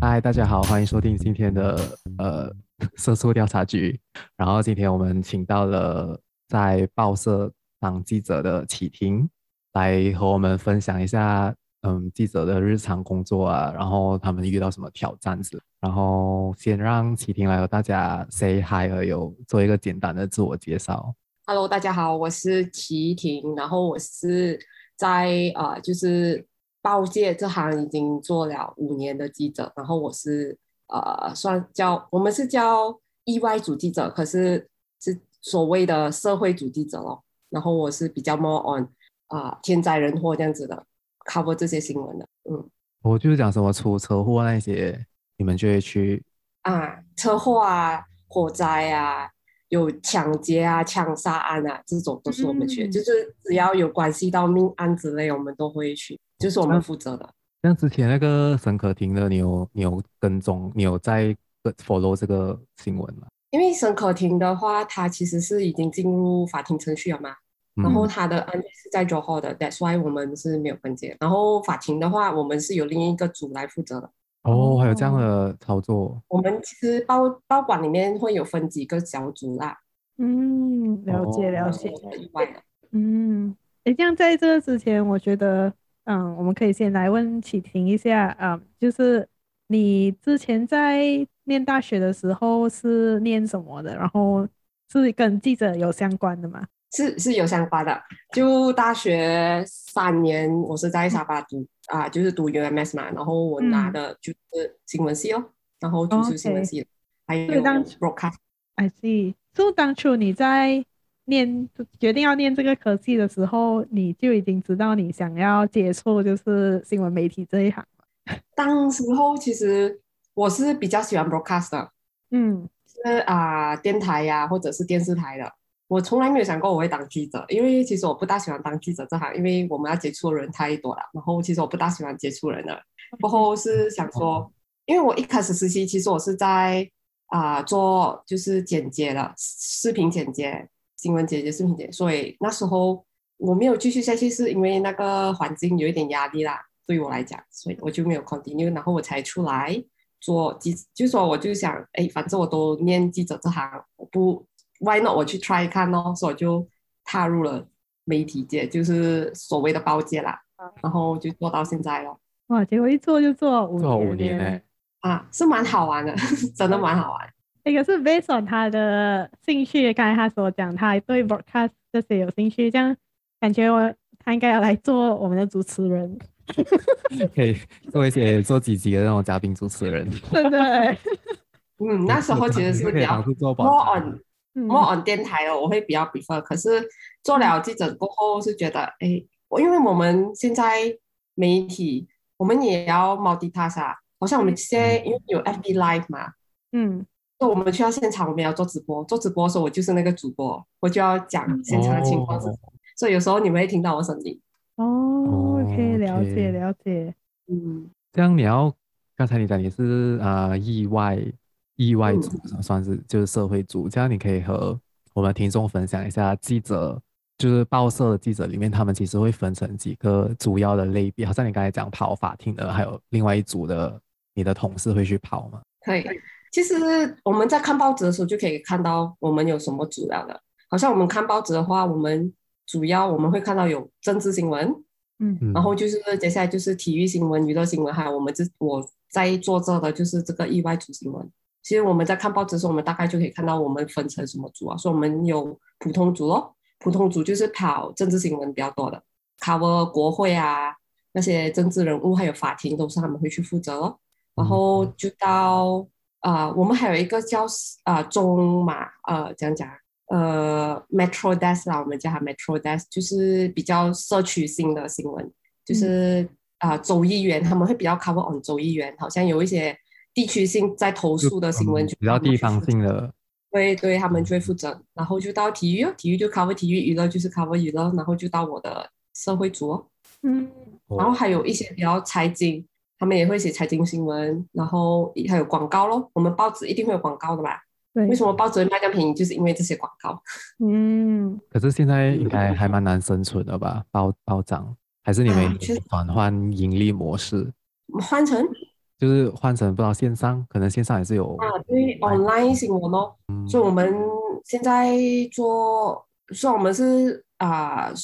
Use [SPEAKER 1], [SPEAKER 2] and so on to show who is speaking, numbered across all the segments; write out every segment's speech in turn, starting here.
[SPEAKER 1] 嗨，大家好，欢迎收听今天的呃 色素调查局。然后今天我们请到了在报社当记者的启婷，来和我们分享一下嗯记者的日常工作啊，然后他们遇到什么挑战子。然后先让启婷来和大家 say hi，还有做一个简单的自我介绍。
[SPEAKER 2] Hello，大家好，我是齐婷，然后我是在呃就是。报界这行已经做了五年的记者，然后我是呃算叫我们是叫意外组记者，可是是所谓的社会组记者咯。然后我是比较 more on 啊、呃、天灾人祸这样子的 cover 这些新闻的，嗯。
[SPEAKER 1] 我就是讲什么出车祸那些，你们就会去
[SPEAKER 2] 啊车祸啊火灾啊有抢劫啊枪杀案啊这种都是我们去，嗯、就是只要有关系到命案之类，我们都会去。就是我们负责的。
[SPEAKER 1] 像之前那个沈可婷的，你有你有跟踪，你有在 follow 这个新闻吗？
[SPEAKER 2] 因为沈可婷的话，她其实是已经进入法庭程序了嘛，嗯、然后她的案件是在 Johor 的，That's why 我们是没有跟进。然后法庭的话，我们是有另一个组来负责的。
[SPEAKER 1] 哦，还有这样的操作。
[SPEAKER 2] 我们其实包包馆里面会有分几个小组啦。
[SPEAKER 3] 嗯，了解了解。嗯，诶，这样在这之前，我觉得。嗯，我们可以先来问启婷一下，嗯，就是你之前在念大学的时候是念什么的？然后是跟记者有相关的吗？
[SPEAKER 2] 是是有想法的。就大学三年，我是在沙巴读啊，就是读 UMS 嘛，然后我拿的就是新闻系哦，嗯、然后就是新闻系，还有 broadcast。
[SPEAKER 3] I see。就当初你在。念决定要念这个科技的时候，你就已经知道你想要接触就是新闻媒体这一行。
[SPEAKER 2] 当时候其实我是比较喜欢 broadcast 的，嗯，是啊、呃，电台呀、啊、或者是电视台的。我从来没有想过我会当记者，因为其实我不大喜欢当记者这行，因为我们要接触的人太多了。然后其实我不大喜欢接触人的。过后是想说，因为我一开始实习，其实我是在啊、做就是剪接的视频剪接。新闻剪接视频剪，所以那时候我没有继续下去，是因为那个环境有一点压力啦，对于我来讲，所以我就没有 continue，然后我才出来做记，就说我就想，哎，反正我都念记者这行，我不 why not 我去 try 看咯，所以我就踏入了媒体界，就是所谓的包界啦，然后就做到现在了。
[SPEAKER 3] 哇，结果一做就做五年，
[SPEAKER 1] 做五年呢，
[SPEAKER 2] 啊，是蛮好玩的，真的蛮好玩。
[SPEAKER 3] 那个是 based on 他的兴趣，刚才他所讲，他对 broadcast 这些有兴趣，这样感觉我他应该要来做我们的主持人，
[SPEAKER 1] 可以做一些做几集的那种嘉宾主持人，
[SPEAKER 3] 对不对？
[SPEAKER 2] 嗯，那时候其实是比较 more on more on 电台哦，我会比较 prefer。可是做了记者过后，是觉得哎，我因为我们现在媒体，我们也要 multitask 啊，好像我们现在因为有 FB Live 嘛，嗯。就我们去到现场，我们要做直播。做直播的时候，我就是那个主播，我就要讲现场的情况。Oh. 所以有时候你们会听到我声音。
[SPEAKER 3] 哦，可以了解了解。
[SPEAKER 2] 嗯，
[SPEAKER 1] 这样你要刚才你讲你是啊、呃、意外意外组，嗯、算是就是社会组。这样你可以和我们听众分享一下，记者就是报社的记者里面，他们其实会分成几个主要的类别。好像你刚才讲跑法庭的，还有另外一组的，你的同事会去跑吗？
[SPEAKER 2] 可以。其实我们在看报纸的时候就可以看到我们有什么主要的，好像我们看报纸的话，我们主要我们会看到有政治新闻，嗯，然后就是接下来就是体育新闻、娱乐新闻，还有我们这我在做这的就是这个意外组新闻。其实我们在看报纸的时候，我们大概就可以看到我们分成什么组啊，所以我们有普通组咯，普通组就是跑政治新闻比较多的，cover 国会啊那些政治人物，还有法庭都是他们会去负责咯，然后就到。啊、呃，我们还有一个叫啊、呃、中马呃，讲讲呃 Metro Desk 啦，我们叫它 Metro Desk，就是比较社区性的新闻，就是啊、嗯呃、州议员他们会比较 cover on 州议员，好像有一些地区性在投诉的新闻
[SPEAKER 1] 比较地方性的，
[SPEAKER 2] 对对，他们就会负责，然后就到体育哦，体育就 cover 体育，娱乐就是 cover 娱乐，然后就到我的社会组哦，嗯，然后还有一些比较财经。他们也会写财经新闻，然后还有广告咯。我们报纸一定会有广告的吧？
[SPEAKER 3] 对，
[SPEAKER 2] 为什么报纸会卖这么便宜？就是因为这些广告。
[SPEAKER 3] 嗯，
[SPEAKER 1] 可是现在应该还蛮难生存的吧？报报章还是你们转换盈利模式？
[SPEAKER 2] 换成
[SPEAKER 1] 就是换成不知道线上，可能线上也是有
[SPEAKER 2] 啊，对，online 新闻哦。嗯、所以我们现在做，虽然我们是啊。呃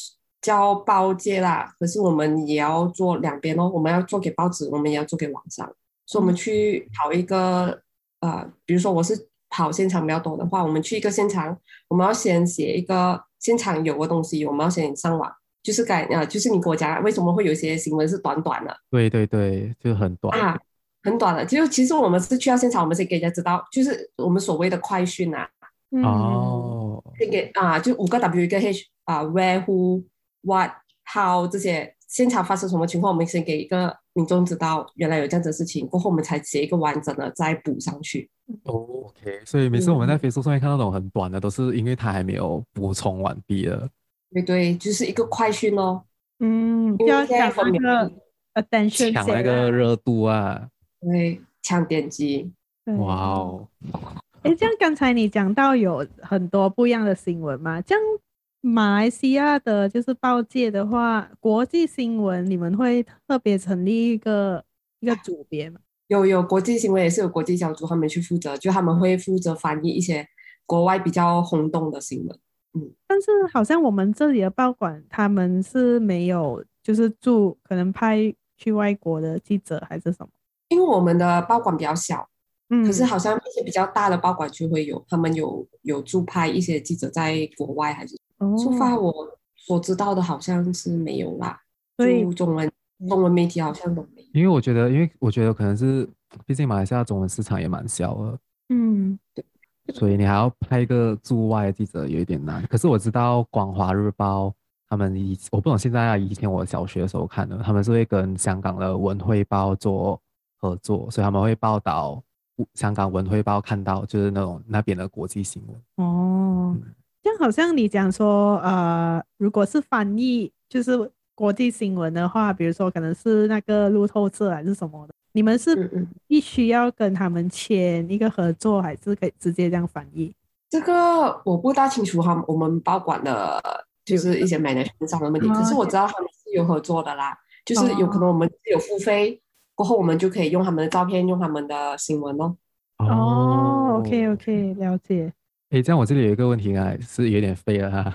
[SPEAKER 2] 交报界啦，可是我们也要做两边哦。我们要做给报纸，我们也要做给网上。所以，我们去跑一个呃，比如说我是跑现场比较多的话，我们去一个现场，我们要先写一个现场有的东西，我们要先上网，就是改啊、呃，就是你给我讲为什么会有一些新闻是短短的？
[SPEAKER 1] 对对对，就很短
[SPEAKER 2] 啊，很短的。就其实我们是去到现场，我们先给人家知道，就是我们所谓的快讯啊。
[SPEAKER 1] 哦。
[SPEAKER 2] 这个啊，就五个 W 一个 H 啊，Where Who。What, how 这些现场发生什么情况，我们先给一个民众知道，原来有这样子的事情，过后我们才写一个完整的再补上去。
[SPEAKER 1] Oh, OK，所以每次我们在 Facebook 上面看到那种很短的，都是因为它还没有补充完毕了。
[SPEAKER 2] 对对，就是一个快讯哦。
[SPEAKER 3] 嗯，要抢那个 attention，
[SPEAKER 1] 抢那个热度啊。
[SPEAKER 2] 对，抢点击。
[SPEAKER 1] 哇哦。
[SPEAKER 3] 哎，这样刚才你讲到有很多不一样的新闻嘛？这样。马来西亚的就是报界的话，国际新闻你们会特别成立一个一个组别吗？
[SPEAKER 2] 有有，国际新闻也是有国际小组他们去负责，就他们会负责翻译一些国外比较轰动的新闻。嗯，
[SPEAKER 3] 但是好像我们这里的报馆他们是没有，就是驻可能派去外国的记者还是什么？
[SPEAKER 2] 因为我们的报馆比较小，嗯，可是好像一些比较大的报馆就会有，他们有有驻派一些记者在国外还是。出发我所知道的好像是没有啦，所以中文中文媒体好像都没有。
[SPEAKER 1] 因为我觉得，因为我觉得可能是，毕竟马来西亚中文市场也蛮小的，
[SPEAKER 3] 嗯，对，
[SPEAKER 1] 所以你还要派一个驻外的记者有一点难。可是我知道《广华日报》他们以我不懂现在啊，以前我小学的时候看的，他们是会跟香港的《文汇报》做合作，所以他们会报道香港《文汇报》看到就是那种那边的国际新闻。
[SPEAKER 3] 哦。这样好像你讲说，呃，如果是翻译，就是国际新闻的话，比如说可能是那个路透社还是什么的，你们是必须要跟他们签一个合作，还是可以直接这样翻译？
[SPEAKER 2] 这个我不大清楚哈，我们报馆的就是一些 management 上的问题，可是我知道他们是有合作的啦，就是有可能我们是有付费，过后我们就可以用他们的照片，用他们的新闻哦。
[SPEAKER 3] 哦，OK OK，了解。
[SPEAKER 1] 哎，这样我这里有一个问题啊，是有点废了哈。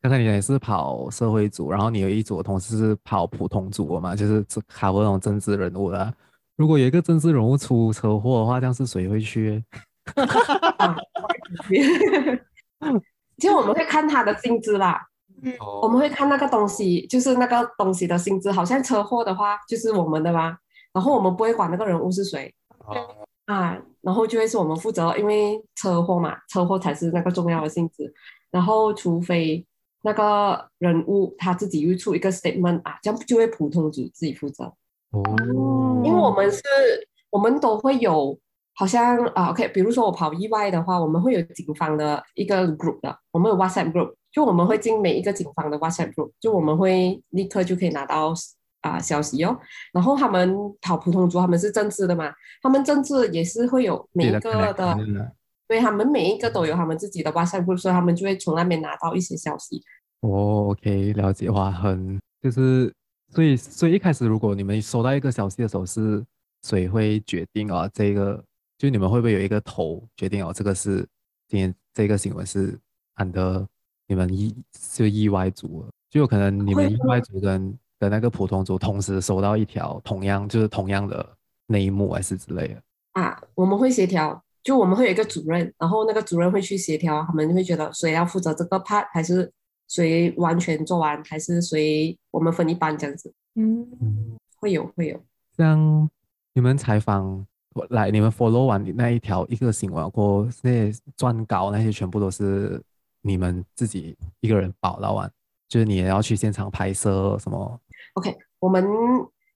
[SPEAKER 1] 刚才你也 是跑社会组，然后你有一组同事是跑普通组的嘛，就是考那种政治人物的。如果有一个政治人物出车祸的话，这样是谁会去？
[SPEAKER 2] 其实我们会看他的性质啦，嗯，我们会看那个东西，就是那个东西的性质。好像车祸的话，就是我们的嘛，然后我们不会管那个人物是谁。哦啊，然后就会是我们负责，因为车祸嘛，车祸才是那个重要的性质。然后，除非那个人物他自己又出一个 statement 啊，这样就会普通组自己负责。
[SPEAKER 1] 哦，
[SPEAKER 2] 因为我们是，我们都会有，好像啊，OK，比如说我跑意外的话，我们会有警方的一个 group 的，我们有 WhatsApp group，就我们会进每一个警方的 WhatsApp group，就我们会立刻就可以拿到。啊，消息哦，然后他们跑普通组，他们是政治的嘛，他们政治也是会有每一个的，对，他们每一个都有他们自己的 WhatsApp group，所以他们就会从那边拿到一些消息。
[SPEAKER 1] 哦，OK，了解，哇，很就是，所以所以一开始如果你们收到一个消息的时候，是谁会决定啊？这个就你们会不会有一个头决定哦？这个是今天这个新闻是按的你们意就意外组，就有可能你们意外组跟。的那个普通组同时收到一条同样就是同样的内幕还是之类的
[SPEAKER 2] 啊，我们会协调，就我们会有一个主任，然后那个主任会去协调，他们会觉得谁要负责这个 part，还是谁完全做完，还是谁我们分一半这样子。
[SPEAKER 3] 嗯，
[SPEAKER 2] 会有会有。
[SPEAKER 1] 像你们采访来，你们 follow 完那一条一个新闻过那些撰稿那些全部都是你们自己一个人报道完，就是你也要去现场拍摄什么
[SPEAKER 2] ？OK，我们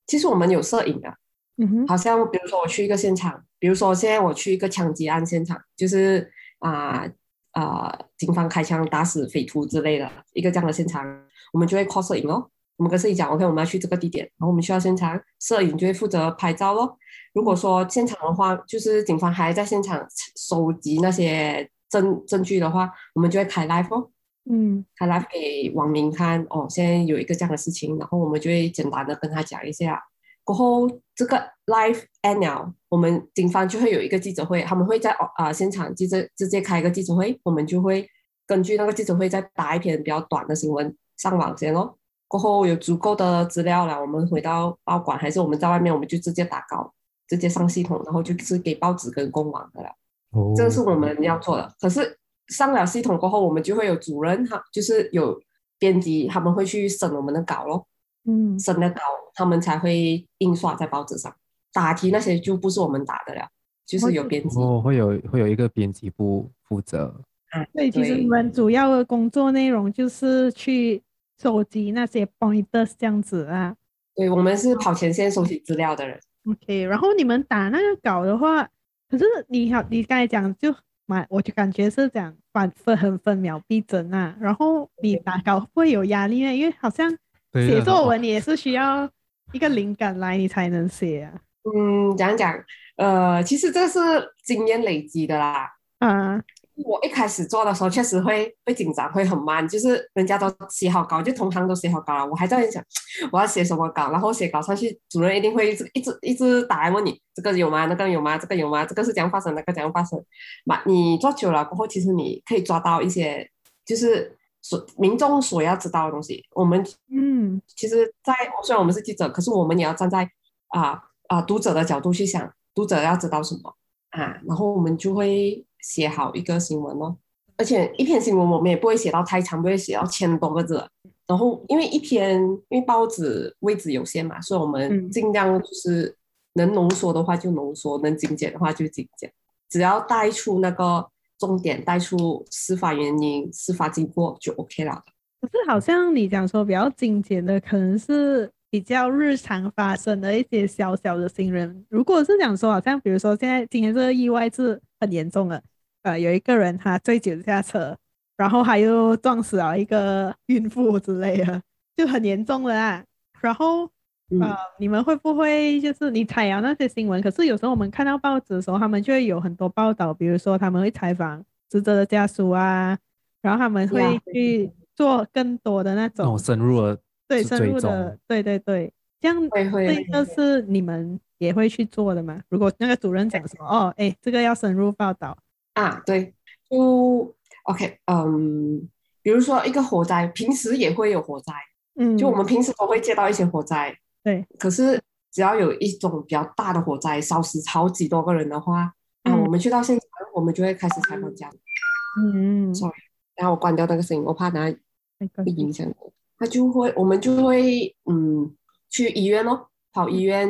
[SPEAKER 2] 其实我们有摄影的，
[SPEAKER 3] 嗯哼，
[SPEAKER 2] 好像比如说我去一个现场，比如说现在我去一个枪击案现场，就是啊啊、呃呃，警方开枪打死匪徒之类的一个这样的现场，我们就会 call 摄影哦。我们跟摄影讲，OK，我们要去这个地点，然后我们需要现场，摄影就会负责拍照咯。如果说现场的话，就是警方还在现场收集那些证证据的话，我们就会开 live 哦，
[SPEAKER 3] 嗯，
[SPEAKER 2] 他来给网民看哦，现在有一个这样的事情，然后我们就会简单的跟他讲一下。过后这个 live end 了，我们警方就会有一个记者会，他们会在啊、现场记者直接开一个记者会，我们就会根据那个记者会再打一篇比较短的新闻上网先咯。过后有足够的资料了，我们回到报馆还是我们在外面，我们就直接打稿，直接上系统，然后就是给报纸跟公网的了。哦，这个是我们要做的。可是上了系统过后，我们就会有主任他，就是有编辑，他们会去审我们的稿咯。
[SPEAKER 3] 嗯，
[SPEAKER 2] 审的稿，他们才会印刷在报纸上。答题那些就不是我们打的了，就是有编辑。
[SPEAKER 1] 哦，会有会有一个编辑部负责。
[SPEAKER 3] 啊，对，其实你们主要的工作内容就是去收集那些 pointers 这样子啊。
[SPEAKER 2] 对，我们是跑前线收集资料的人。
[SPEAKER 3] OK，然后你们打那个稿的话，可是你好，你刚才讲就蛮，我就感觉是这样，反分很分秒必争啊。然后你打稿会有压力呢？因为好像。写作文也是需要一个灵感来你才能写啊。
[SPEAKER 2] 嗯，讲讲，呃，其实这是经验累积的啦。
[SPEAKER 3] 嗯，
[SPEAKER 2] 我一开始做的时候确实会会紧张，会很慢，就是人家都写好稿，就同行都写好稿了，我还在想我要写什么稿，然后写稿上去，主任一定会一直一直一直打来问你这个有吗？那个有吗？这个有吗？这个是怎样发生？那个怎样发生？嘛，你做久了过后，其实你可以抓到一些，就是。所民众所要知道的东西，我们
[SPEAKER 3] 嗯，
[SPEAKER 2] 其实在，在虽然我们是记者，可是我们也要站在啊啊读者的角度去想，读者要知道什么啊，然后我们就会写好一个新闻哦。而且一篇新闻我们也不会写到太长，不会写到千多个字。然后因为一篇，因为报纸位置有限嘛，所以我们尽量就是能浓缩的话就浓缩，能精简的话就精简，只要带出那个。重点带出事发原因、事发经过就 OK 了。
[SPEAKER 3] 可是好像你讲说比较精简的，可能是比较日常发生的一些小小的新闻。如果是讲说，好像比如说现在今天这个意外是很严重的，呃，有一个人他醉酒下车，然后他又撞死了一个孕妇之类的，就很严重了啊。然后。呃、嗯，你们会不会就是你采访那些新闻？可是有时候我们看到报纸的时候，他们就会有很多报道，比如说他们会采访死者的家属啊，然后他们会去做更多的那种
[SPEAKER 1] 深入的，
[SPEAKER 3] 对深入的，对对对，这样这个是你们也会去做的吗？如果那个主任讲说，哦，哎，这个要深入报道
[SPEAKER 2] 啊，对，就 OK，嗯，比如说一个火灾，平时也会有火灾，嗯，就我们平时都会接到一些火灾。
[SPEAKER 3] 对，
[SPEAKER 2] 可是只要有一种比较大的火灾，烧死超级多个人的话，嗯，我们去到现场，我们就会开始采访家。
[SPEAKER 3] 嗯
[SPEAKER 2] ，sorry，然后我关掉那个声音，我怕它会影响。他就会，我们就会，嗯，去医院咯，跑医院，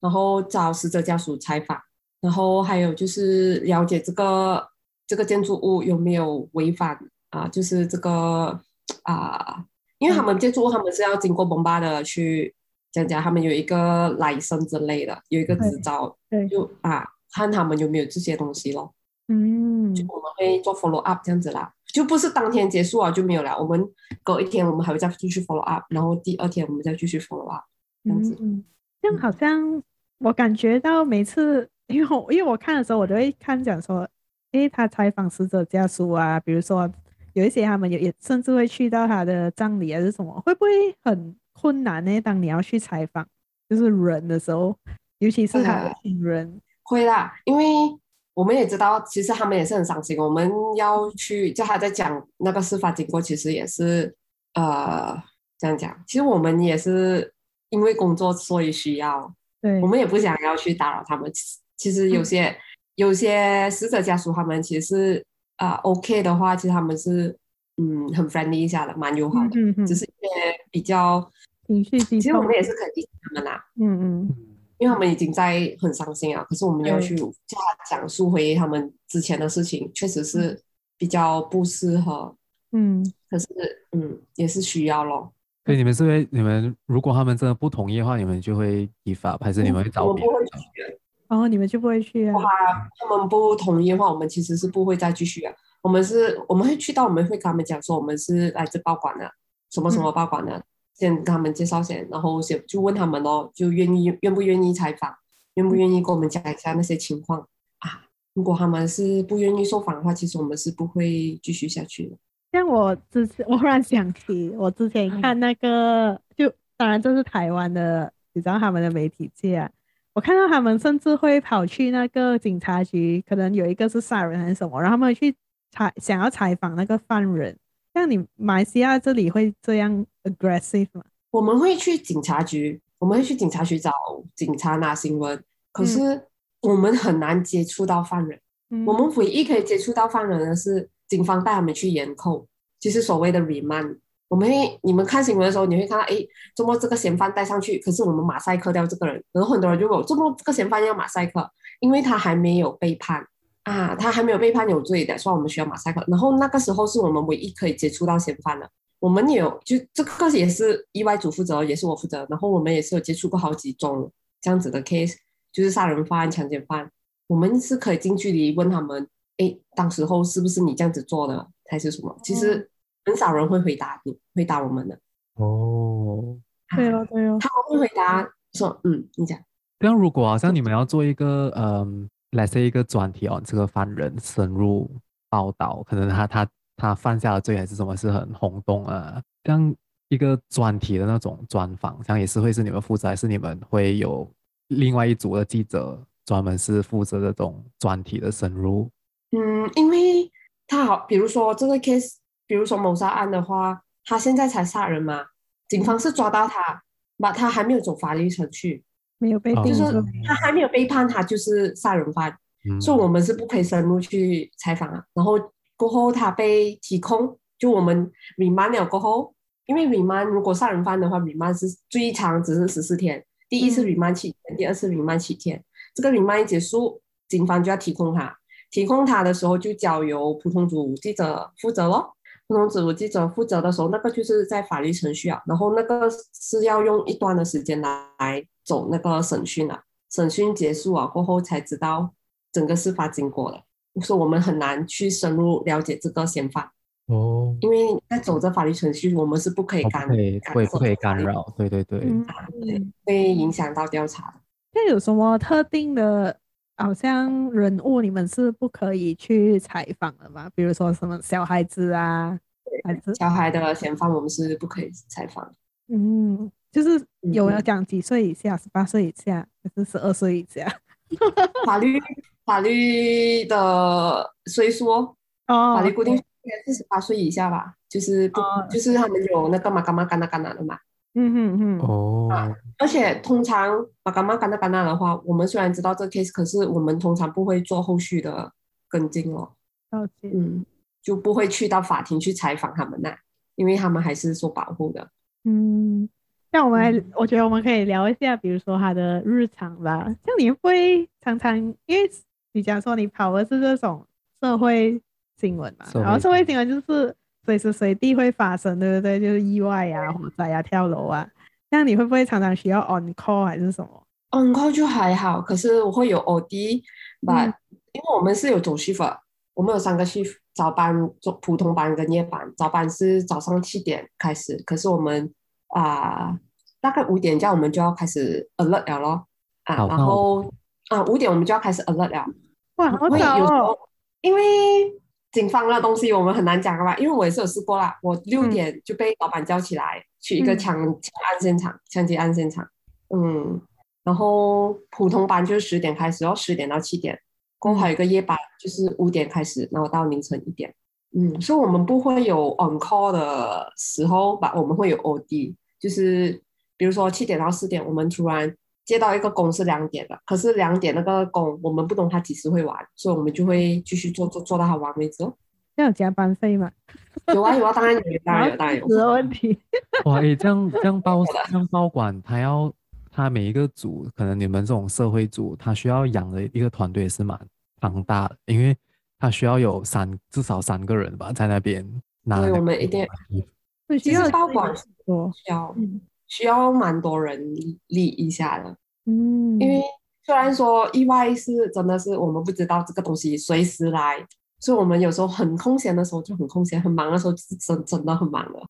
[SPEAKER 2] 然后找死者家属采访，然后还有就是了解这个这个建筑物有没有违反啊，就是这个啊，因为他们建筑物他们是要经过 BOMBA 的去。讲讲他们有一个 license 之类的，有一个执照，
[SPEAKER 3] 对，
[SPEAKER 2] 就啊，看他们有没有这些东西咯。
[SPEAKER 3] 嗯，
[SPEAKER 2] 就我们会做 follow up 这样子啦，就不是当天结束啊就没有了。我们隔一天我们还会再继续 follow up，然后第二天我们再继续 follow up 这样子。
[SPEAKER 3] 嗯，这样好像我感觉到每次，因为我因为我看的时候，我都会看讲说，诶，他采访死者家属啊，比如说有一些他们也也甚至会去到他的葬礼还是什么，会不会很？困难呢？当你要去采访就是人的时候，尤其是他的亲人，
[SPEAKER 2] 嗯，会啦，因为我们也知道，其实他们也是很伤心。我们要去叫他在讲那个事发经过，其实也是呃这样讲。其实我们也是因为工作所以需要，
[SPEAKER 3] 对，
[SPEAKER 2] 我们也不想要去打扰他们。其实有些、嗯、有些死者家属，他们其实是啊、呃、OK 的话，其实他们是嗯很 friendly 一下的，蛮友好的，
[SPEAKER 3] 嗯嗯，
[SPEAKER 2] 只是一些比较。
[SPEAKER 3] 情绪其
[SPEAKER 2] 实我们也是肯定他们啦，
[SPEAKER 3] 嗯嗯，
[SPEAKER 2] 因为他们已经在很伤心啊。可是我们要去叫他讲述回他们之前的事情，确实是比较不适合。
[SPEAKER 3] 嗯，
[SPEAKER 2] 可是嗯，也是需要咯。
[SPEAKER 1] 所以，你们是会，你们如果他们真的不同意的话，你们就会依法，还是你们会找别人？
[SPEAKER 2] 我们不会去。
[SPEAKER 3] 哦，你们就不会去啊？
[SPEAKER 2] 他们不同意的话，我们其实是不会再继续啊。我们是，我们会去到，我们会跟他们讲说，我们是来自报馆的，什么什么报馆的。先跟他们介绍先，然后先就问他们哦，就愿意愿不愿意采访，愿不愿意跟我们讲一下那些情况啊？如果他们是不愿意受访的话，其实我们是不会继续下去的。
[SPEAKER 3] 像我之前，我忽然想起，我之前看那个，嗯、就当然这是台湾的，你知道他们的媒体界啊，我看到他们甚至会跑去那个警察局，可能有一个是杀人还是什么，然后他们去采想要采访那个犯人。像你马来西亚这里会这样 aggressive 吗？
[SPEAKER 2] 我们会去警察局，我们会去警察局找警察拿新闻，可是我们很难接触到犯人。嗯、我们唯一可以接触到犯人的是。警方带他们去严控，就是所谓的 remand。我们，你们看新闻的时候，你会看到，哎，怎么这个嫌犯带上去？可是我们马赛克掉这个人，然后很多人就问我，怎么这个嫌犯要马赛克？因为他还没有被判啊，他还没有被判有罪的，所以我们需要马赛克。然后那个时候是我们唯一可以接触到嫌犯的。我们有，就这个也是意外组负责，也是我负责。然后我们也是有接触过好几宗这样子的 case，就是杀人犯、强奸犯，我们是可以近距离问他们。哎，当时候是不是你这样子做的，还是什么？其实很少人会回答你，回答我们的。
[SPEAKER 1] 哦，
[SPEAKER 3] 对哦，对哦，
[SPEAKER 2] 他们会回答说，嗯，你讲。
[SPEAKER 1] 这样如果好像你们要做一个，嗯，来设一个专题哦，这个犯人深入报道，可能他他他犯下的罪还是什么，是很轰动啊。这样一个专题的那种专访，这样也是会是你们负责，还是你们会有另外一组的记者专门是负责这种专题的深入？
[SPEAKER 2] 嗯，因为他好，比如说这个 case，比如说谋杀案的话，他现在才杀人嘛，警方是抓到他，把他还没有走法律程序，
[SPEAKER 3] 没有被，
[SPEAKER 2] 就是他还没有被判，他就是杀人犯，嗯、所以我们是不可以深入去采访啊。然后过后他被提控，就我们 remand 了过后，因为 remand 如果杀人犯的话，remand 是最长只是十四天，第一次 remand 七天，第二次 remand 七天，这个 remand 一结束，警方就要提控他。提供他的时候就交由普通组记者负责咯。普通组记者负责的时候，那个就是在法律程序啊，然后那个是要用一段的时间来走那个审讯啊。审讯结束啊过后才知道整个事发经过的，所以我们很难去深入了解这个嫌犯
[SPEAKER 1] 哦，
[SPEAKER 2] 因为在走这法律程序，我们是不可以干，
[SPEAKER 1] 不可不可以干扰，对对对，
[SPEAKER 2] 嗯、对，会影响到调查的。
[SPEAKER 3] 那有什么特定的？好像人物你们是不可以去采访的嘛？比如说什么小孩子啊，孩子
[SPEAKER 2] 小孩的嫌犯我们是不可以采访。
[SPEAKER 3] 嗯，就是有要讲几岁以下，十八岁以下还是十二岁以下？
[SPEAKER 2] 法律法律的岁数哦，法律规定应该是十八岁以下吧？就是不、哦、就是他们有那个嘛干嘛干嘛干嘛的嘛。
[SPEAKER 3] 嗯哼哼，
[SPEAKER 1] 哦、
[SPEAKER 2] 啊，而且通常把干嘛干那干那的话，我们虽然知道这个 case，可是我们通常不会做后续的跟进哦。
[SPEAKER 3] 了解，
[SPEAKER 2] 嗯，就不会去到法庭去采访他们那，因为他们还是受保护的。
[SPEAKER 3] 嗯，那我们来，我觉得我们可以聊一下，比如说他的日常吧。像你会常常，因为你讲说你跑的是这种社会新闻嘛，然后社会新闻就是。随时随地会发生，对不对？就是意外呀、啊、火灾啊、跳楼啊。那你会不会常常需要 on call 还是什么
[SPEAKER 2] ？on call 就还好，可是我会有 OD，把、嗯，因为我们是有走 shift，我们有三个 shift，早班、做普通班跟夜班。早班是早上七点开始，可是我们啊、呃，大概五点这样我们就要开始 alert 了咯。啊，然后啊五点我们就要开始 alert 了。
[SPEAKER 3] 哇，好早哦！
[SPEAKER 2] 因为警方那东西我们很难讲的吧，因为我也是有试过啦。我六点就被老板叫起来、嗯、去一个枪枪案现场、枪击案现场。嗯，然后普通班就是十点开始，然后十点到七点。过后还有一个夜班，就是五点开始，然后到凌晨一点。嗯，所以我们不会有 on call 的时候吧？我们会有 OD，就是比如说七点到四点，我们突然接到一个工是两点的，可是两点那个工我们不懂他几时会完，所以我们就会继续做做做到他完为止哦。
[SPEAKER 3] 要有加班费吗？
[SPEAKER 2] 有啊有啊，当然有，当然有，当然有。
[SPEAKER 3] 没问题。
[SPEAKER 1] 哇，哎，这样这样包这样包管，他要他每一个组，可能你们这种社会组，他需要养的一个团队是蛮庞大的，因为他需要有三至少三个人吧，在那边拿。
[SPEAKER 2] 对，我们一定。其实包管需要需要蛮多人力一下的。
[SPEAKER 3] 嗯，
[SPEAKER 2] 因为虽然说意外是真的是我们不知道这个东西随时来，所以我们有时候很空闲的时候就很空闲，很忙的时候是真真的很忙的。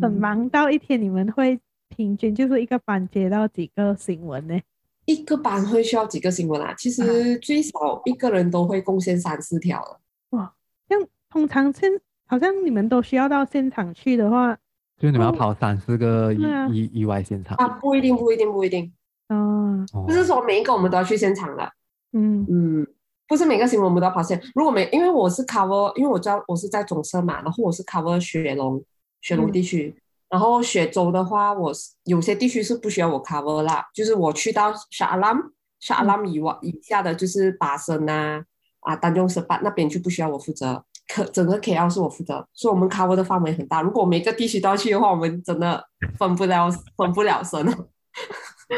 [SPEAKER 3] 很忙到一天你们会平均就是一个班接到几个新闻呢？
[SPEAKER 2] 一个班会需要几个新闻啊？其实最少一个人都会贡献三四条了。
[SPEAKER 3] 哇，像通常现好像你们都需要到现场去的话，
[SPEAKER 1] 就你们要跑三四个意、啊、意外现场
[SPEAKER 2] 啊？不一定，不一定，不一定。
[SPEAKER 3] 哦，
[SPEAKER 2] 不是说每一个我们都要去现场的。
[SPEAKER 3] 嗯
[SPEAKER 2] 嗯，不是每个新闻我们都要跑现。如果没，因为我是 cover，因为我知道我是在总社嘛，然后我是 cover 雪龙雪龙地区。嗯然后雪州的话，我是有些地区是不需要我 cover 啦，就是我去到沙阿兰、沙阿兰以外以下的，就是巴生啊、啊丹中十八那边就不需要我负责，可整个 KL 是我负责，所以我们 cover 的范围很大。如果每个地区都要去的话，我们真的分不了 分不了身。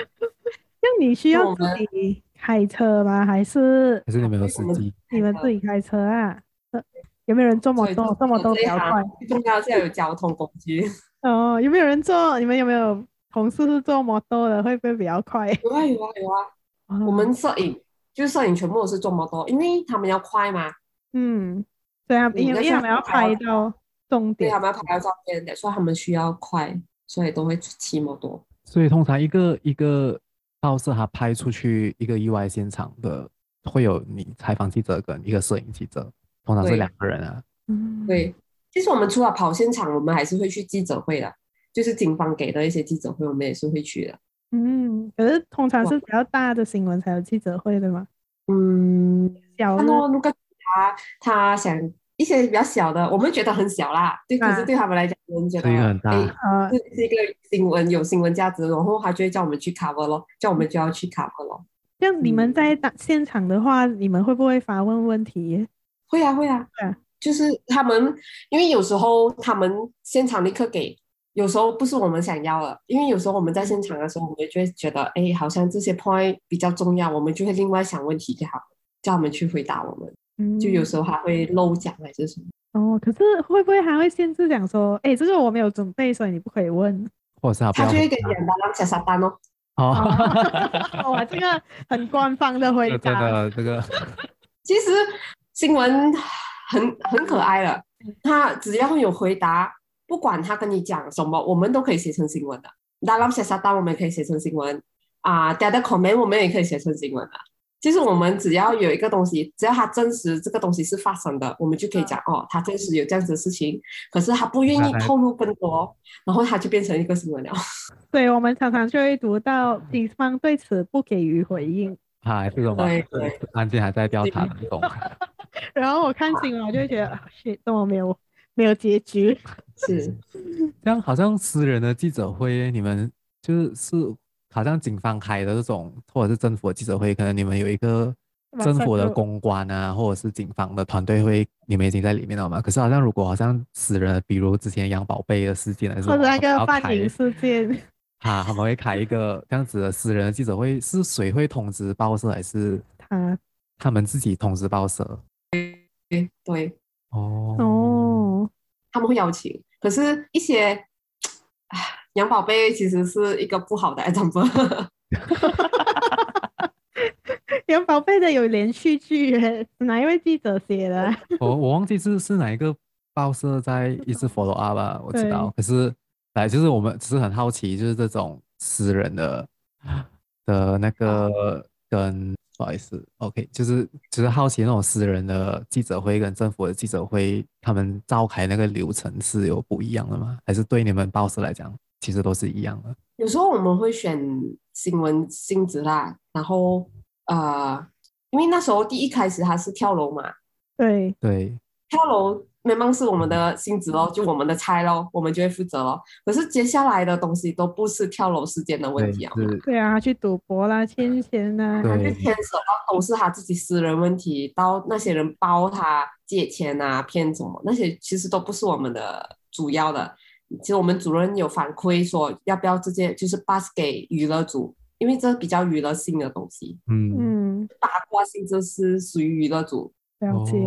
[SPEAKER 3] 那你需要自己开车吗？还是
[SPEAKER 1] 还是你们有司机？
[SPEAKER 3] 你们自己开车啊？有没有人坐摩托？坐摩托比较快。
[SPEAKER 2] 最重要是要有交通工具。
[SPEAKER 3] 哦，有没有人坐？你们有没有同事是坐摩托的？会不会比较快？
[SPEAKER 2] 有啊有啊有啊！哦、我们摄影就是摄影，全部都是坐摩托，因为他们要快嘛。
[SPEAKER 3] 嗯，对啊，因为他们要拍到重点，
[SPEAKER 2] 对，他们要拍到照片，所以他们需要快，所以都会骑摩托。
[SPEAKER 1] 所以通常一个一个报社他拍出去一个意外现场的，会有你采访记者跟一个摄影记者，通常是两个人啊。
[SPEAKER 3] 嗯，
[SPEAKER 2] 对。其实我们除了跑现场，我们还是会去记者会的，就是警方给的一些记者会，我们也是会去的。
[SPEAKER 3] 嗯，可是通常是比较大的新闻才有记者会的吗？
[SPEAKER 2] 嗯，
[SPEAKER 3] 小的。
[SPEAKER 2] 如果他他想一些比较小的，我们觉得很小啦，对，啊、可是对他们来讲，我们觉得
[SPEAKER 1] 很大，
[SPEAKER 2] 是是一个新闻有新闻价值，然后他就会叫我们去 cover 咯，叫我们就要去 cover 咯。
[SPEAKER 3] 像你们在打现场的话，嗯、你们会不会发问问题？
[SPEAKER 2] 会啊，会啊，对啊。就是他们，因为有时候他们现场立刻给，有时候不是我们想要的。因为有时候我们在现场的时候，我们就会觉得，哎，好像这些 point 比较重要，我们就会另外想问题给他们，叫他们去回答我们。嗯，就有时候还会漏讲还是什么。
[SPEAKER 3] 哦，可是会不会还会限制讲说，哎，这个我没有准备，所以你不可以问。
[SPEAKER 1] 或者
[SPEAKER 2] 他就会给你讲让小撒单哦。
[SPEAKER 1] 哦，
[SPEAKER 3] 哇，这个很官方的回答。
[SPEAKER 1] 这个这个，
[SPEAKER 2] 其实新闻。很很可爱了，他只要有回答，不管他跟你讲什么，我们都可以写成新闻的。大浪写沙单，我们也可以写成新闻啊。大家的 comment 我们也可以写成新闻的。其实我们只要有一个东西，只要他真实这个东西是发生的，我们就可以讲哦，他真实有这样子的事情。可是他不愿意透露更多，然后他就变成一个新闻了。
[SPEAKER 3] 对，我们常常就会读到警方对此不给予回应。
[SPEAKER 1] 啊，这种
[SPEAKER 2] 对对，
[SPEAKER 1] 案件还在调查当中。
[SPEAKER 3] 然后我看新闻，我就会觉得啊，怎么没有没有结局？
[SPEAKER 2] 是
[SPEAKER 1] 这样，好像私人的记者会，你们就是是好像警方开的这种，或者是政府的记者会，可能你们有一个政府的公关啊，或者是警方的团队会，你们已经在里面了嘛？可是好像如果好像死人，比如之前杨宝贝的事件，
[SPEAKER 3] 或者那个范宁事件，
[SPEAKER 1] 啊，他们会开一个这样子的私人的记者会，是谁会通知报社，还是他他们自己通知报社？
[SPEAKER 2] 对对。
[SPEAKER 1] 哦。
[SPEAKER 3] 哦，
[SPEAKER 2] 他们会邀请，可是一些啊，杨宝贝其实是一个不好的 example。
[SPEAKER 3] 杨宝贝的有连续剧，哪一位记者写的？
[SPEAKER 1] 我我忘记是是哪一个报社在一直 follow up 吧，我知道。可是来就是我们只是很好奇，就是这种私人的的那个跟。不好意思，OK，就是就是好奇那种私人的记者会跟政府的记者会，他们召开那个流程是有不一样的吗？还是对你们报社来讲，其实都是一样的？
[SPEAKER 2] 有时候我们会选新闻性质啦，然后呃，因为那时候第一开始他是跳楼嘛，
[SPEAKER 3] 对
[SPEAKER 1] 对，
[SPEAKER 2] 跳楼。那么是我们的性质咯，就我们的菜咯，我们就会负责咯。可是接下来的东西都不是跳楼事件的问题啊。
[SPEAKER 3] 对啊，去赌博啦，欠钱啦，
[SPEAKER 2] 他就牵扯到都是他自己私人问题，到那些人包他借钱啊、骗什么那些，其实都不是我们的主要的。其实我们主任有反馈说，要不要直接就是 pass 给娱乐组，因为这比较娱乐性的东西。
[SPEAKER 1] 嗯
[SPEAKER 3] 嗯，
[SPEAKER 2] 八卦性就是属于娱乐组。
[SPEAKER 3] 了解，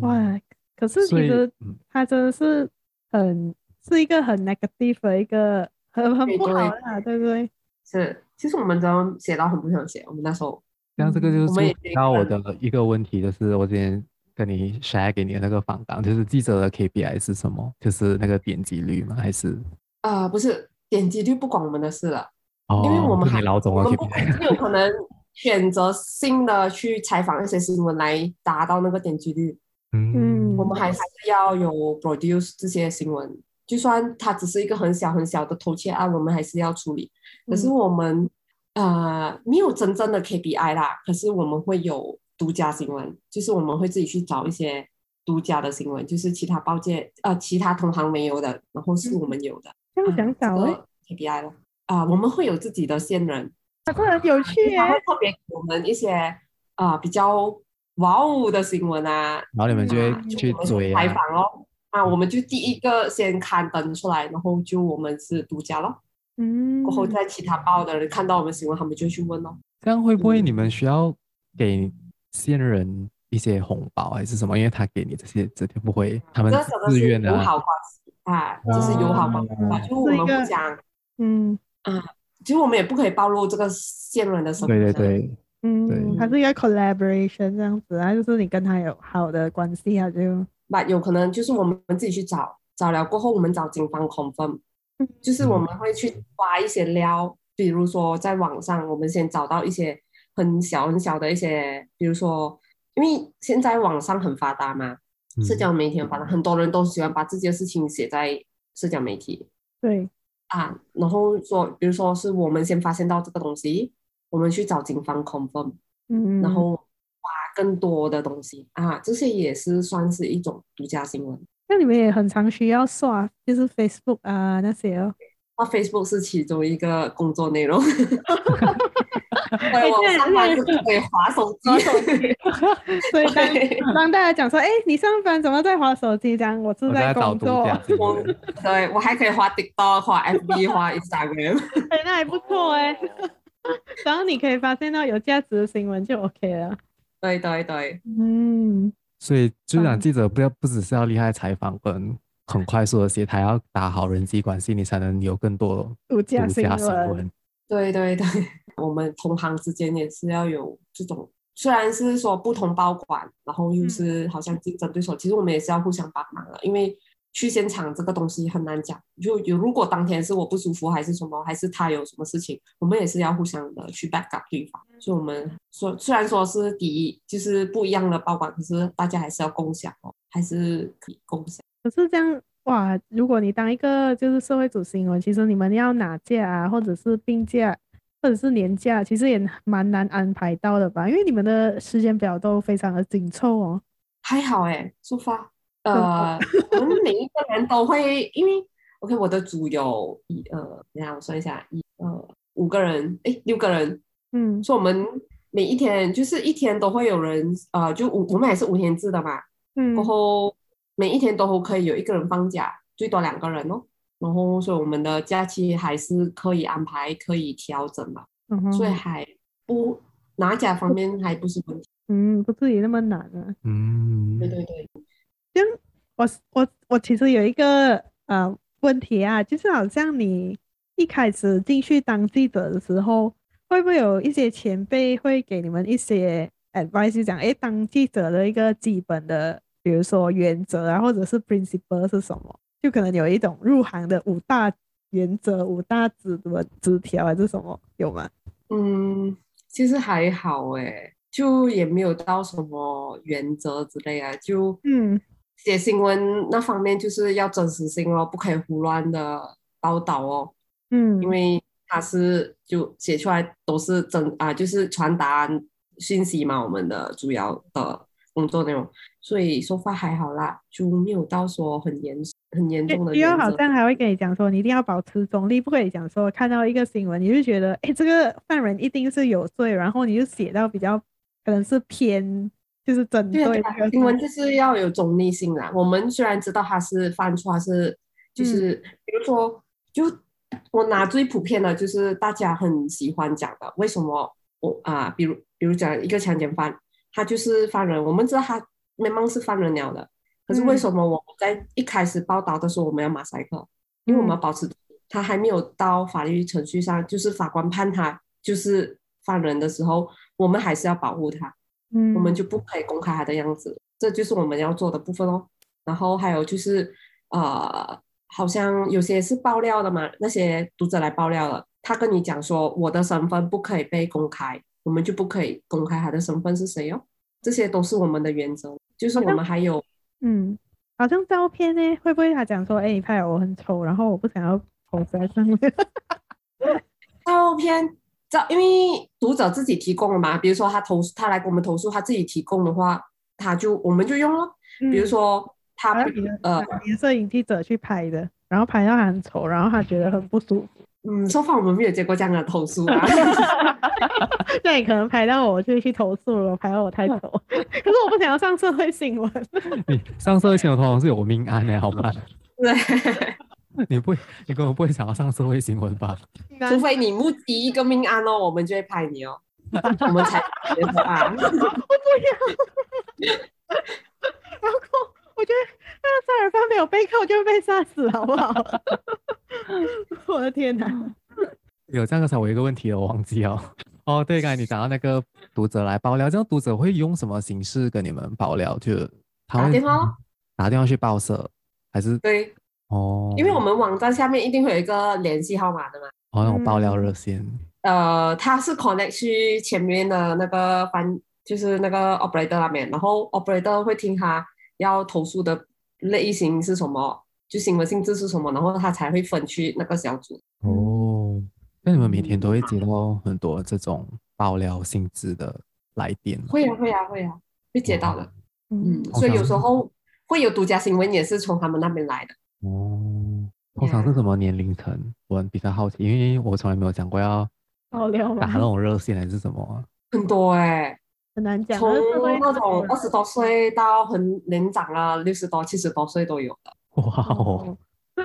[SPEAKER 3] 哇。可是其实他真的是很是一个很 negative 的一个很很不好的，对不对？
[SPEAKER 2] 是，其实我们都写到很不想写，我们那时候。
[SPEAKER 1] 像这个就是回到我的一个问题，就是我之前跟你 share 给你的那个访纲，就是记者的 KPI 是什么？就是那个点击率吗？还是？
[SPEAKER 2] 啊、呃，不是，点击率不管我们的事了，
[SPEAKER 1] 哦、
[SPEAKER 2] 因为我们还
[SPEAKER 1] 老总我们
[SPEAKER 2] 不有可能选择性的去采访一些新闻来达到那个点击率。
[SPEAKER 1] 嗯，
[SPEAKER 2] 我们还是要有 produce 这些新闻，就算它只是一个很小很小的偷窃案，我们还是要处理。可是我们、嗯、呃没有真正的 KPI 啦，可是我们会有独家新闻，就是我们会自己去找一些独家的新闻，就是其他报界呃其他同行没有的，然后是我们有的。
[SPEAKER 3] 这样想找哎
[SPEAKER 2] KPI 了啊，我们会有自己的线人，
[SPEAKER 3] 这很有趣耶，
[SPEAKER 2] 他会特别给我们一些啊、呃、比较。哇哦的新闻啊，
[SPEAKER 1] 然后你们就会去追
[SPEAKER 2] 采访哦，啊，我们就第一个先刊登出来，然后就我们是独家咯，嗯，过后在其他报的人看到我们新闻，他们就去问咯。
[SPEAKER 1] 这样会不会你们需要给线人一些红包还是什么？因为他给你这些，这些不会，他们自愿的。
[SPEAKER 2] 友好关系啊，这是友好关系啊，就我们不讲，
[SPEAKER 3] 嗯
[SPEAKER 2] 啊，其实我们也不可以暴露这个仙人的身份。
[SPEAKER 1] 对对对。
[SPEAKER 3] 嗯，还是一个 collaboration 这样子啊，就是你跟他有好的关系啊，就
[SPEAKER 2] 那有可能就是我们自己去找，找了过后我们找警方 confirm，就是我们会去挖一些料，比如说在网上，我们先找到一些很小很小的一些，比如说，因为现在网上很发达嘛，社交媒体很发达，很多人都喜欢把自己的事情写在社交媒体，
[SPEAKER 3] 对
[SPEAKER 2] 啊，然后说，比如说是我们先发现到这个东西。我们去找警方 confirm，嗯，然后挖更多的东西啊，这些也是算是一种独家新闻。
[SPEAKER 3] 那你们也很常需要刷，就是 Facebook 啊那些哦。
[SPEAKER 2] 那 Facebook 是其中一个工作内容。对，我上班是可以滑手机。
[SPEAKER 3] 所以当当大家讲说，哎，你上班怎么在划手机？这样我是在工作。
[SPEAKER 2] 我对我还可以划 TikTok、划 FB、划 Instagram。
[SPEAKER 3] 哎，那还不错哎。然后你可以发现到有价值的新闻就 OK 了。
[SPEAKER 2] 对对对，
[SPEAKER 3] 嗯。
[SPEAKER 1] 所以，就让记者不要不只是要厉害采访跟很快速的写，他要打好人际关系，你才能有更多
[SPEAKER 3] 独家新闻。
[SPEAKER 2] 对对对，我们同行之间也是要有这种，虽然是说不同包管，然后又是好像竞争对手，嗯、其实我们也是要互相帮忙的，因为。去现场这个东西很难讲，就有如果当天是我不舒服还是什么，还是他有什么事情，我们也是要互相的去 back up 对方。所以我们说，虽然说是第一，就是不一样的包管，可是大家还是要共享哦，还是可以共享。
[SPEAKER 3] 可是这样哇，如果你当一个就是社会主新闻，其实你们要拿假啊，或者是病假，或者是年假，其实也蛮难安排到的吧？因为你们的时间表都非常的紧凑哦。
[SPEAKER 2] 还好哎，出发。呃，我们每一个人都会，因为 OK，我的组有一呃，等下我算一下，一呃五个人，哎六个人，嗯，所以我们每一天就是一天都会有人，呃，就五我们也是五天制的嘛，嗯，然后每一天都可以有一个人放假，最多两个人哦，然后所以我们的假期还是可以安排，可以调整嘛，嗯哼，所以还不拿假方面还不是问题，
[SPEAKER 3] 嗯，不至于那么难啊，
[SPEAKER 1] 嗯，
[SPEAKER 2] 对对对。
[SPEAKER 3] 我我我其实有一个呃问题啊，就是好像你一开始进去当记者的时候，会不会有一些前辈会给你们一些 advice，讲哎，当记者的一个基本的，比如说原则啊，或者是 principle 是什么？就可能有一种入行的五大原则、五大指的指条还是什么？有吗？
[SPEAKER 2] 嗯，其实还好哎，就也没有到什么原则之类啊，就嗯。写新闻那方面就是要真实性哦，不可以胡乱的报道哦。嗯，因为它是就写出来都是真啊，就是传达信息嘛，我们的主要的工作内容。所以说话还好啦，就没有到说很严很严重的。
[SPEAKER 3] 因为好像还会跟你讲说，你一定要保持中立，不可以讲说看到一个新闻你就觉得哎，这个犯人一定是有罪，然后你就写到比较可能是偏。就是针对
[SPEAKER 2] 新闻，就是要有中立性啦。我们虽然知道他是犯错，还是就是、嗯、比如说，就我拿最普遍的，就是大家很喜欢讲的，为什么我啊？比如比如讲一个强奸犯，他就是犯人，我们知道他明明是犯人了的，可是为什么我们在一开始报道的时候我们要马赛克？因为我们要保持他还没有到法律程序上，就是法官判他就是犯人的时候，我们还是要保护他。嗯，我们就不可以公开他的样子，这就是我们要做的部分哦。然后还有就是，呃，好像有些是爆料的嘛，那些读者来爆料了，他跟你讲说我的身份不可以被公开，我们就不可以公开他的身份是谁哦，这些都是我们的原则。就是我们还有，
[SPEAKER 3] 嗯，好像照片呢，会不会他讲说，哎，你拍我很丑，然后我不想要 po 在上面。
[SPEAKER 2] 照片照，因为读者自己提供了嘛，比如说他投他来给我们投诉，他自己提供的话，他就我们就用了，比如说。他呃，
[SPEAKER 3] 摄影记者去拍的，然后拍到他很丑，然后他觉得很不舒服。
[SPEAKER 2] 嗯，说话我们没有接过这样的投诉啊。
[SPEAKER 3] 那你，可能拍到我就去投诉了，拍到我太丑。可是我不想要上社会新闻。
[SPEAKER 1] 你上社会新闻通常是有命案的，好吗？
[SPEAKER 2] 对。
[SPEAKER 1] 你不会，你根本不会想要上社会新闻吧？
[SPEAKER 2] 除非你目击一个命案哦，我们就会拍你哦。我们才结合案。我不
[SPEAKER 3] 要。包括。我觉得那个杀人犯没有背靠就会被杀死，好不好？我的天哪！
[SPEAKER 1] 有这样才我有一个问题我忘记哦。哦，对，刚才你讲到那个读者来爆料，这样读者会用什么形式跟你们爆料？就他会
[SPEAKER 2] 打电话，
[SPEAKER 1] 打电话去报社，还是
[SPEAKER 2] 对？
[SPEAKER 1] 哦，
[SPEAKER 2] 因为我们网站下面一定会有一个联系号码的嘛。
[SPEAKER 1] 哦，那种爆料热线。
[SPEAKER 2] 呃，他是 connect 去前面的那个翻，就是那个 operator 那边，然后 operator 会听他。要投诉的类型是什么？就新闻性质是什么？然后他才会分去那个小组。
[SPEAKER 1] 哦，那你们每天都会接到很多这种爆料性质的来电？
[SPEAKER 2] 会啊，会啊，会啊，会接到的。嗯，嗯，所以有时候会有独家新闻，也是从他们那边来的。
[SPEAKER 1] 哦，通常是什么年龄层？我比较好奇，因为我从来没有讲过要
[SPEAKER 3] 爆料
[SPEAKER 1] 打那种热线还是什么。
[SPEAKER 2] 很多哎、欸。
[SPEAKER 3] 很难讲，
[SPEAKER 2] 从那种二十多岁到很年长啊，六十多、七十多岁都有的。
[SPEAKER 1] 哇哦，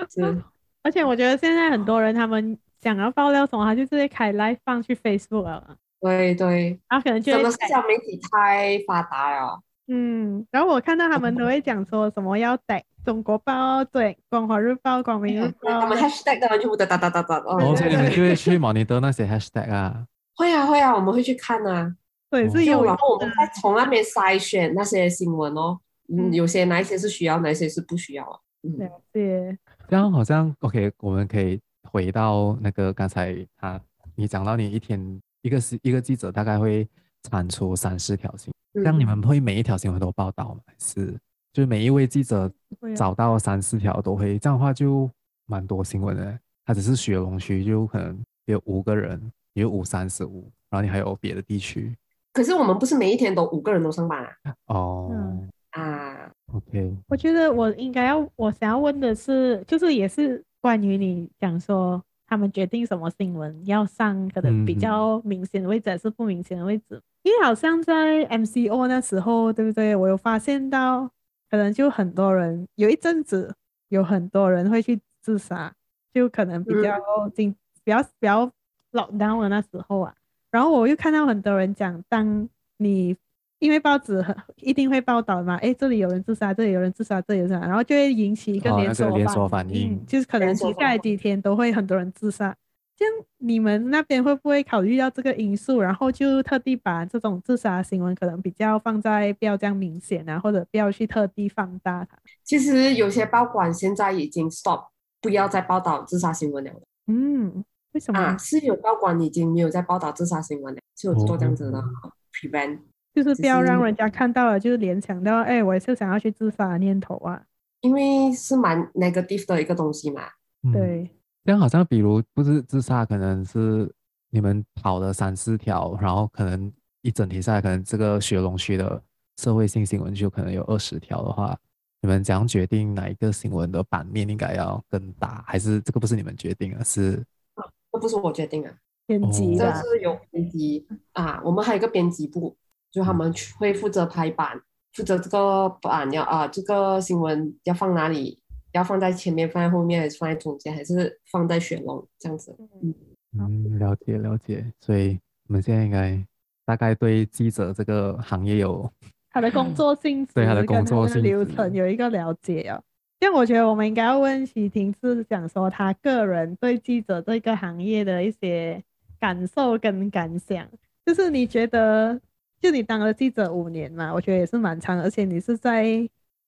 [SPEAKER 3] 是。而且我觉得现在很多人他们想要爆料什么，他就直接开 live 放去 Facebook 了。
[SPEAKER 2] 对对，
[SPEAKER 3] 然后可能就
[SPEAKER 2] 真的社交媒体太发达了。
[SPEAKER 3] 嗯，然后我看到他们都会讲说什么要带中国报，对，光华日报、光明日报，
[SPEAKER 2] 他们 hashtag 的就哒哒哒哒哒。
[SPEAKER 1] 哦，所以你们就会去 monitor 那些 hashtag 啊？
[SPEAKER 2] 会啊会啊，我们会去看啊。
[SPEAKER 3] 对，是有，
[SPEAKER 2] 然后我们再从那边筛选那些新闻哦，嗯，有些哪一些是需要，哪一些是不需要啊？嗯，
[SPEAKER 3] 对，
[SPEAKER 1] 这样好像 OK，我们可以回到那个刚才他你讲到你一天一个是一个记者大概会产出三四条新闻，这样你们会每一条新闻都报道吗？是就是每一位记者找到三四条都会？这样的话就蛮多新闻的。他只是雪龙区就可能有五个人，有五三十五，然后你还有别的地区。
[SPEAKER 2] 可是我们不是每一天都五个人都上班啊？
[SPEAKER 1] 哦，
[SPEAKER 2] 嗯、啊
[SPEAKER 1] ，OK。
[SPEAKER 3] 我觉得我应该要，我想要问的是，就是也是关于你讲说他们决定什么新闻要上，可能比较明显的位置还是不明显的位置。嗯、因为好像在 MCO 那时候，对不对？我有发现到，可能就很多人有一阵子有很多人会去自杀，就可能比较紧、嗯，比较比较 lockdown 的那时候啊。然后我又看到很多人讲，当你因为报纸很一定会报道嘛，哎，这里有人自杀，这里有人自杀，这里有人自杀，然后就会引起一个连锁反应，哦，那个连锁反应，嗯，就是可能接下来几天都会很多人自杀。这样你们那边会不会考虑到这个因素，然后就特地把这种自杀新闻可能比较放在不要这样明显啊，或者不要去特地放大它？
[SPEAKER 2] 其实有些报馆现在已经 stop，不要再报道自杀新闻了。
[SPEAKER 3] 嗯。为什么
[SPEAKER 2] 啊？是有报馆已经没有在报道自杀新闻了，就有做这样子的 prevent，
[SPEAKER 3] 就是不要让人家看到了，就是联想到，哎，我也是想要去自杀的念头啊。
[SPEAKER 2] 因为是蛮 negative 的一个东西嘛。
[SPEAKER 1] 嗯、
[SPEAKER 3] 对。
[SPEAKER 1] 这样好像比如不是自杀，可能是你们跑了三四条，然后可能一整天下来，可能这个雪龙区的社会性新闻就可能有二十条的话，你们怎样决定哪一个新闻的版面应该要更大？还是这个不是你们决定而，是？
[SPEAKER 2] 这不是我决定啊，
[SPEAKER 3] 编辑
[SPEAKER 2] 这是有编辑啊，我们还有一个编辑部，就他们会负责排版，负责这个版要啊，这个新闻要放哪里，要放在前面，放在后面，还是放在中间，还是放在雪龙这样子？嗯
[SPEAKER 1] 嗯，了解了解。所以我们现在应该大概对记者这个行业有
[SPEAKER 3] 他的工作性质，
[SPEAKER 1] 对他的工作性
[SPEAKER 3] 流程有一个了解啊。像我觉得我们应该要问喜婷，是讲说他个人对记者这个行业的一些感受跟感想。就是你觉得，就你当了记者五年嘛，我觉得也是蛮长，而且你是在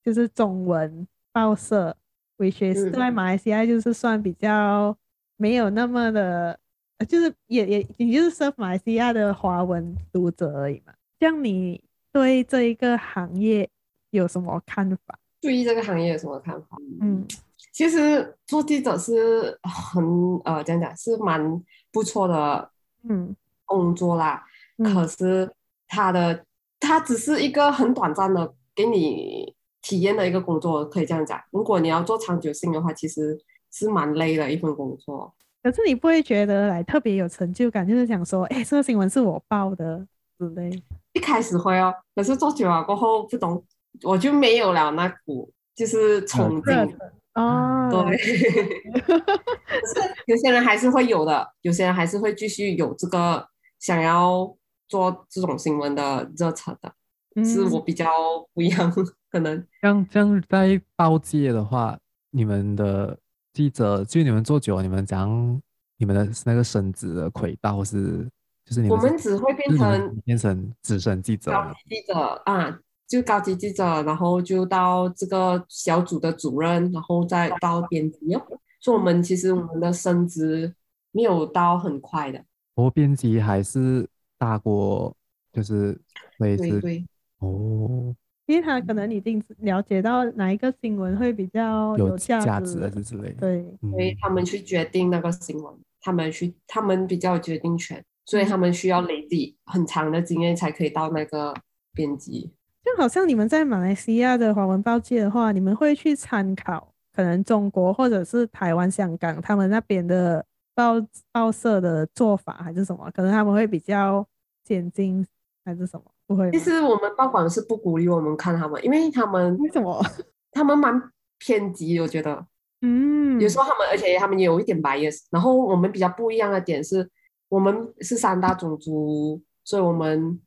[SPEAKER 3] 就是中文报社 which is 在马来西亚就是算比较没有那么的，就是也也也就是 serve 马来西亚的华文读者而已嘛。像你对这一个行业有什么看法？
[SPEAKER 2] 对于这个行业有什么看法？嗯，其实做记者是很呃，讲讲是蛮不错的，嗯，工作啦。嗯、可是他的他只是一个很短暂的给你体验的一个工作，可以这样讲。如果你要做长久性的话，其实是蛮累的一份工作。
[SPEAKER 3] 可是你不会觉得来特别有成就感，就是想说，哎，这个新闻是我报的之类。
[SPEAKER 2] 一开始会哦，可是做久了过后，不懂，我就没有了那股就是冲劲。
[SPEAKER 3] 哦，
[SPEAKER 2] 对。可是有些人还是会有的，有些人还是会继续有这个想要做这种新闻的热忱的。嗯、是我比较不一样，可能
[SPEAKER 1] 像像在报界的话，你们的记者就你们做久了，你们讲你们的那个升职的轨道是，就是你们
[SPEAKER 2] 我们只会变成
[SPEAKER 1] 变成资深记者，
[SPEAKER 2] 记者啊，就高级记者，然后就到这个小组的主任，然后再到编辑哦。所以，我们其实我们的升职没有到很快的。
[SPEAKER 1] 不过，编辑还是大过，就是类似。对对哦，
[SPEAKER 3] 因为他可能已经了解到哪一个新闻会比较有价值，
[SPEAKER 1] 之类的。
[SPEAKER 3] 对，
[SPEAKER 2] 所以他们去决定那个新闻，他们去，他们比较有决定权，所以他们需要累积很长的经验才可以到那个编辑。
[SPEAKER 3] 就好像你们在马来西亚的华文报界的话，你们会去参考可能中国或者是台湾、香港他们那边的报报社的做法，还是什么？可能他们会比较先进，还是什么？不会。
[SPEAKER 2] 其实我们报馆是不鼓励我们看他们，因为他们
[SPEAKER 3] 为什么？
[SPEAKER 2] 他们蛮偏激，我觉得。
[SPEAKER 3] 嗯。
[SPEAKER 2] 有时候他们，而且他们也有一点 bias。然后我们比较不一样的点是，我们是三大种族，所以我们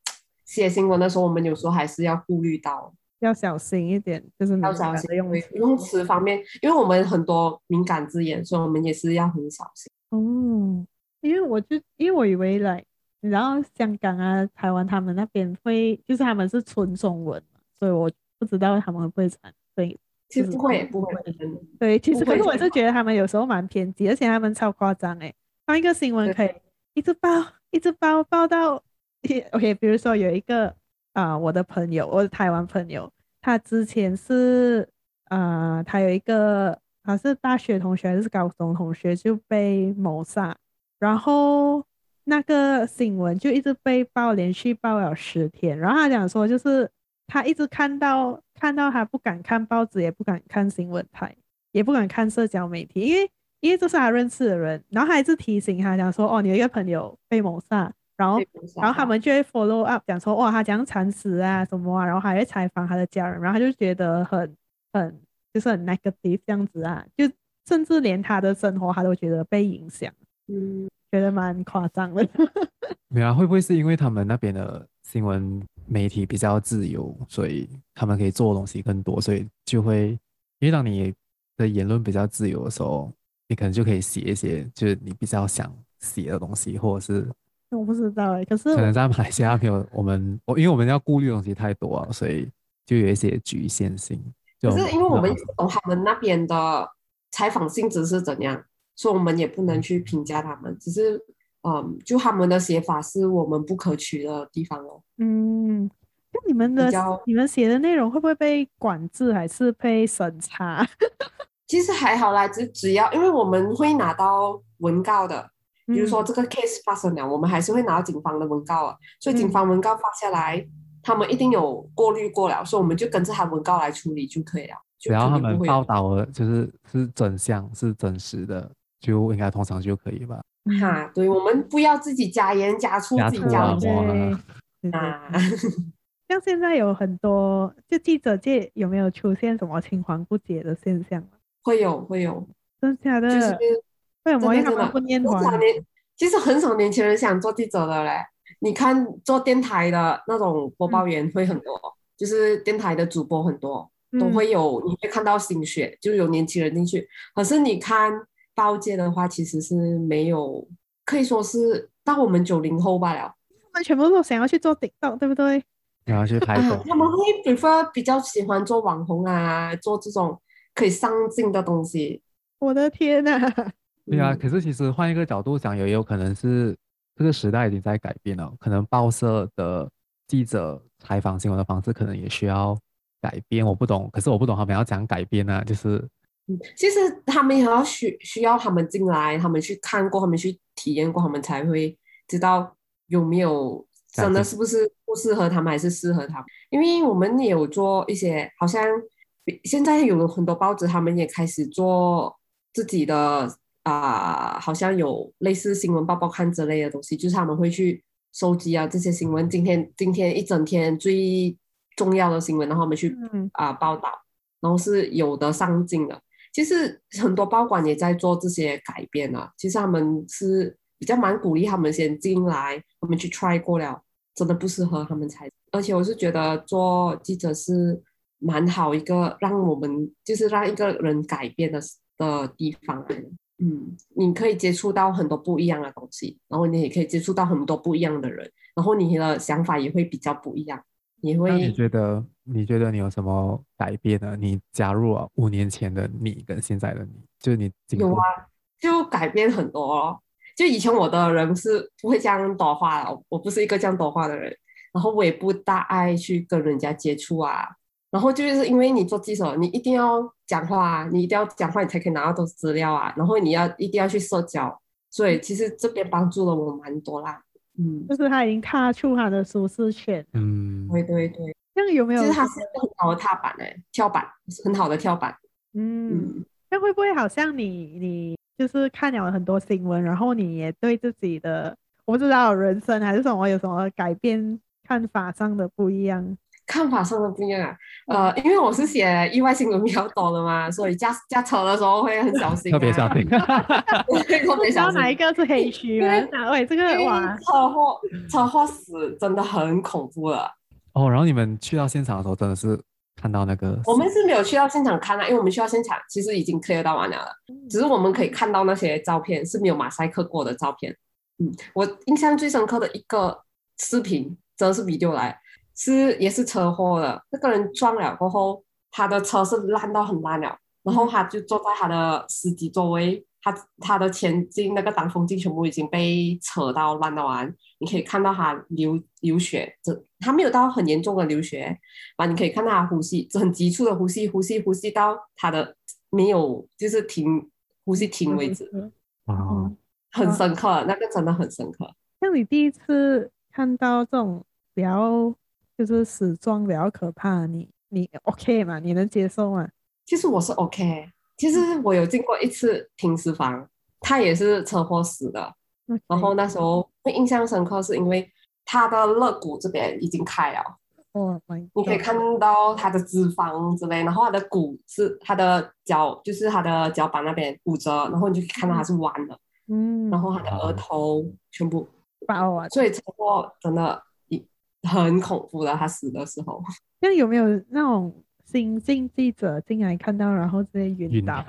[SPEAKER 2] 写新闻的时候，我们有时候还是要顾虑到，
[SPEAKER 3] 要小心一点，就是
[SPEAKER 2] 要小心用用词方面，因为我们很多敏感字眼，所以我们也是要很小心。
[SPEAKER 3] 哦，因为我就因为我以为来。然后香港啊、台湾他们那边会，就是他们是纯中文，所以我不知道他们会不会传。对，
[SPEAKER 2] 其实不会，不会。
[SPEAKER 3] 对，其实可是我是觉得他们有时候蛮偏激，而且他们超夸张哎，放一个新闻可以一直报，一直报，报到。OK，比如说有一个啊、我的朋友，我的台湾朋友，他之前是啊、他有一个他是大学同学还是高中同学就被谋杀，然后。那个新闻就一直被报，连续报了十天。然后他讲说，就是他一直看到看到他不敢看报纸，也不敢看新闻台，也不敢看社交媒体，因为因为这是他认识的人。然后他一直提醒他讲说，哦，你有一个朋友被谋杀。然后然后他们就会 follow up 讲说，哇，他讲惨死啊什么啊，然后还会采访他的家人。然后他就觉得很很就是很 negative 这样子啊，就甚至连他的生活他都觉得被影响。嗯。觉得蛮夸张的，
[SPEAKER 1] 没有啊？会不会是因为他们那边的新闻媒体比较自由，所以他们可以做的东西更多，所以就会，因为当你的言论比较自由的时候，你可能就可以写一些就是你比较想写的东西，或者是
[SPEAKER 3] 我不知道哎，可是
[SPEAKER 1] 可能在马来西亚没有我们，我因为我们要顾虑的东西太多啊，所以就有一些局限性。
[SPEAKER 2] 可是因为我们懂他们那边的采访性质是怎样。所以我们也不能去评价他们，只是，嗯，就他们的写法是我们不可取的地方哦。
[SPEAKER 3] 嗯，那你们的你们写的内容会不会被管制，还是被审查？
[SPEAKER 2] 其实还好啦，只只要因为我们会拿到文告的，比如说这个 case 发生了，嗯、我们还是会拿到警方的文告啊。所以警方文告发下来，嗯、他们一定有过滤过了，所以我们就跟着他文告来处理就可以了。
[SPEAKER 1] 只要他们报道的就是是真相，是真实的。就应该通常就可以吧。
[SPEAKER 2] 哈，对，我们不要自己加盐加醋，自己加
[SPEAKER 3] 对啊。像现在有很多，就记者界有没有出现什么青黄不接的现象？
[SPEAKER 2] 会有，会有，
[SPEAKER 3] 真的假的？就是为什么不念华？
[SPEAKER 2] 其实很少年轻人想做记者的嘞。你看做电台的那种播报员会很多，嗯、就是电台的主播很多，都会有，你会看到新血，就有年轻人进去。可是你看。报界的话，其实是没有，可以说是到我们九零后罢了。
[SPEAKER 3] 他们全部都想要去做 TikTok，对不对？
[SPEAKER 1] 然后去拍、
[SPEAKER 2] 啊。他们会 prefer 比较喜欢做网红啊，做这种可以上镜的东西。
[SPEAKER 3] 我的天呐！
[SPEAKER 1] 对啊，可是其实换一个角度讲，也有可能是这个时代已经在改变了，可能报社的记者采访新闻的方式可能也需要改变。我不懂，可是我不懂他们要讲改变呢、啊？就是，
[SPEAKER 2] 嗯，其实他们也要需需要他们进来，他们去看过，他们去体验过，他们才会知道有没有真的是不是不适合他们，还是适合他们。因为我们也有做一些，好像现在有很多报纸，他们也开始做。自己的啊、呃，好像有类似新闻报报看之类的东西，就是他们会去收集啊这些新闻，今天今天一整天最重要的新闻，然后我们去啊、呃、报道，然后是有的上镜的。其实很多报馆也在做这些改变啊，其实他们是比较蛮鼓励他们先进来，他们去 try 过了，真的不适合他们才。而且我是觉得做记者是蛮好一个让我们就是让一个人改变的。的地方，嗯，你可以接触到很多不一样的东西，然后你也可以接触到很多不一样的人，然后你的想法也会比较不一样。你会？
[SPEAKER 1] 你觉得？你觉得你有什么改变呢？你加入了五年前的你跟现在的你，就是你
[SPEAKER 2] 有啊，就改变很多哦。就以前我的人是不会这样多话的，我不是一个这样多话的人，然后我也不大爱去跟人家接触啊。然后就是因为你做记者，你一定要讲话啊，你一定要讲话，你才可以拿到多资料啊。然后你要一定要去社交，所以其实这边帮助了我蛮多啦。嗯，
[SPEAKER 3] 就是他已经踏出他的舒适圈。
[SPEAKER 1] 嗯，
[SPEAKER 2] 对对对。
[SPEAKER 3] 那个有没有？
[SPEAKER 2] 其实他是一个很好的踏板哎，跳板，很好的跳板。
[SPEAKER 3] 嗯，那会不会好像你你就是看了很多新闻，然后你也对自己的我不知道人生还是什么有什么改变看法上的不一样？
[SPEAKER 2] 看法上的不一样啊，呃，因为我是写意外新闻比较多的嘛，所以驾驾车的时候会很小心，啊，
[SPEAKER 1] 特别小心。
[SPEAKER 3] 特别小心。哪一个是黑区？哪位？这个哇，
[SPEAKER 2] 车祸车祸死真的很恐怖了。
[SPEAKER 1] 哦，然后你们去到现场的时候，真的是看到那个？
[SPEAKER 2] 我们是没有去到现场看啊，因为我们去到现场其实已经 clear 到完了了，只是我们可以看到那些照片是没有马赛克过的照片。嗯，我印象最深刻的一个视频，真的是 video 来。是也是车祸了，那个人撞了过后，他的车是烂到很烂了，然后他就坐在他的司机座位，他他的前镜那个挡风镜全部已经被扯到烂到完，你可以看到他流流血，这他没有到很严重的流血，啊，你可以看到他呼吸，很急促的呼吸，呼吸呼吸到他的没有就是停呼吸停为止，
[SPEAKER 1] 啊、
[SPEAKER 2] 嗯，很深刻，那个真的很深刻。
[SPEAKER 3] 像你第一次看到这种比较。就是死状比较可怕，你你 OK 吗？你能接受吗？
[SPEAKER 2] 其实我是 OK，其实我有进过一次停尸房，他也是车祸死的。Okay. 然后那时候会印象深刻，是因为他的肋骨这边已经开了，
[SPEAKER 3] 哦，
[SPEAKER 2] 你可以看到他的脂肪之类，然后他的骨是他的脚，就是他的脚板那边骨折，然后你就可以看到他是弯的，
[SPEAKER 3] 嗯，
[SPEAKER 2] 然后他的额头全部
[SPEAKER 3] 爆啊，
[SPEAKER 2] 所以车祸真的。很恐怖的，他死的时候。
[SPEAKER 3] 那有没有那种新进记者进来看到，然后直接晕倒？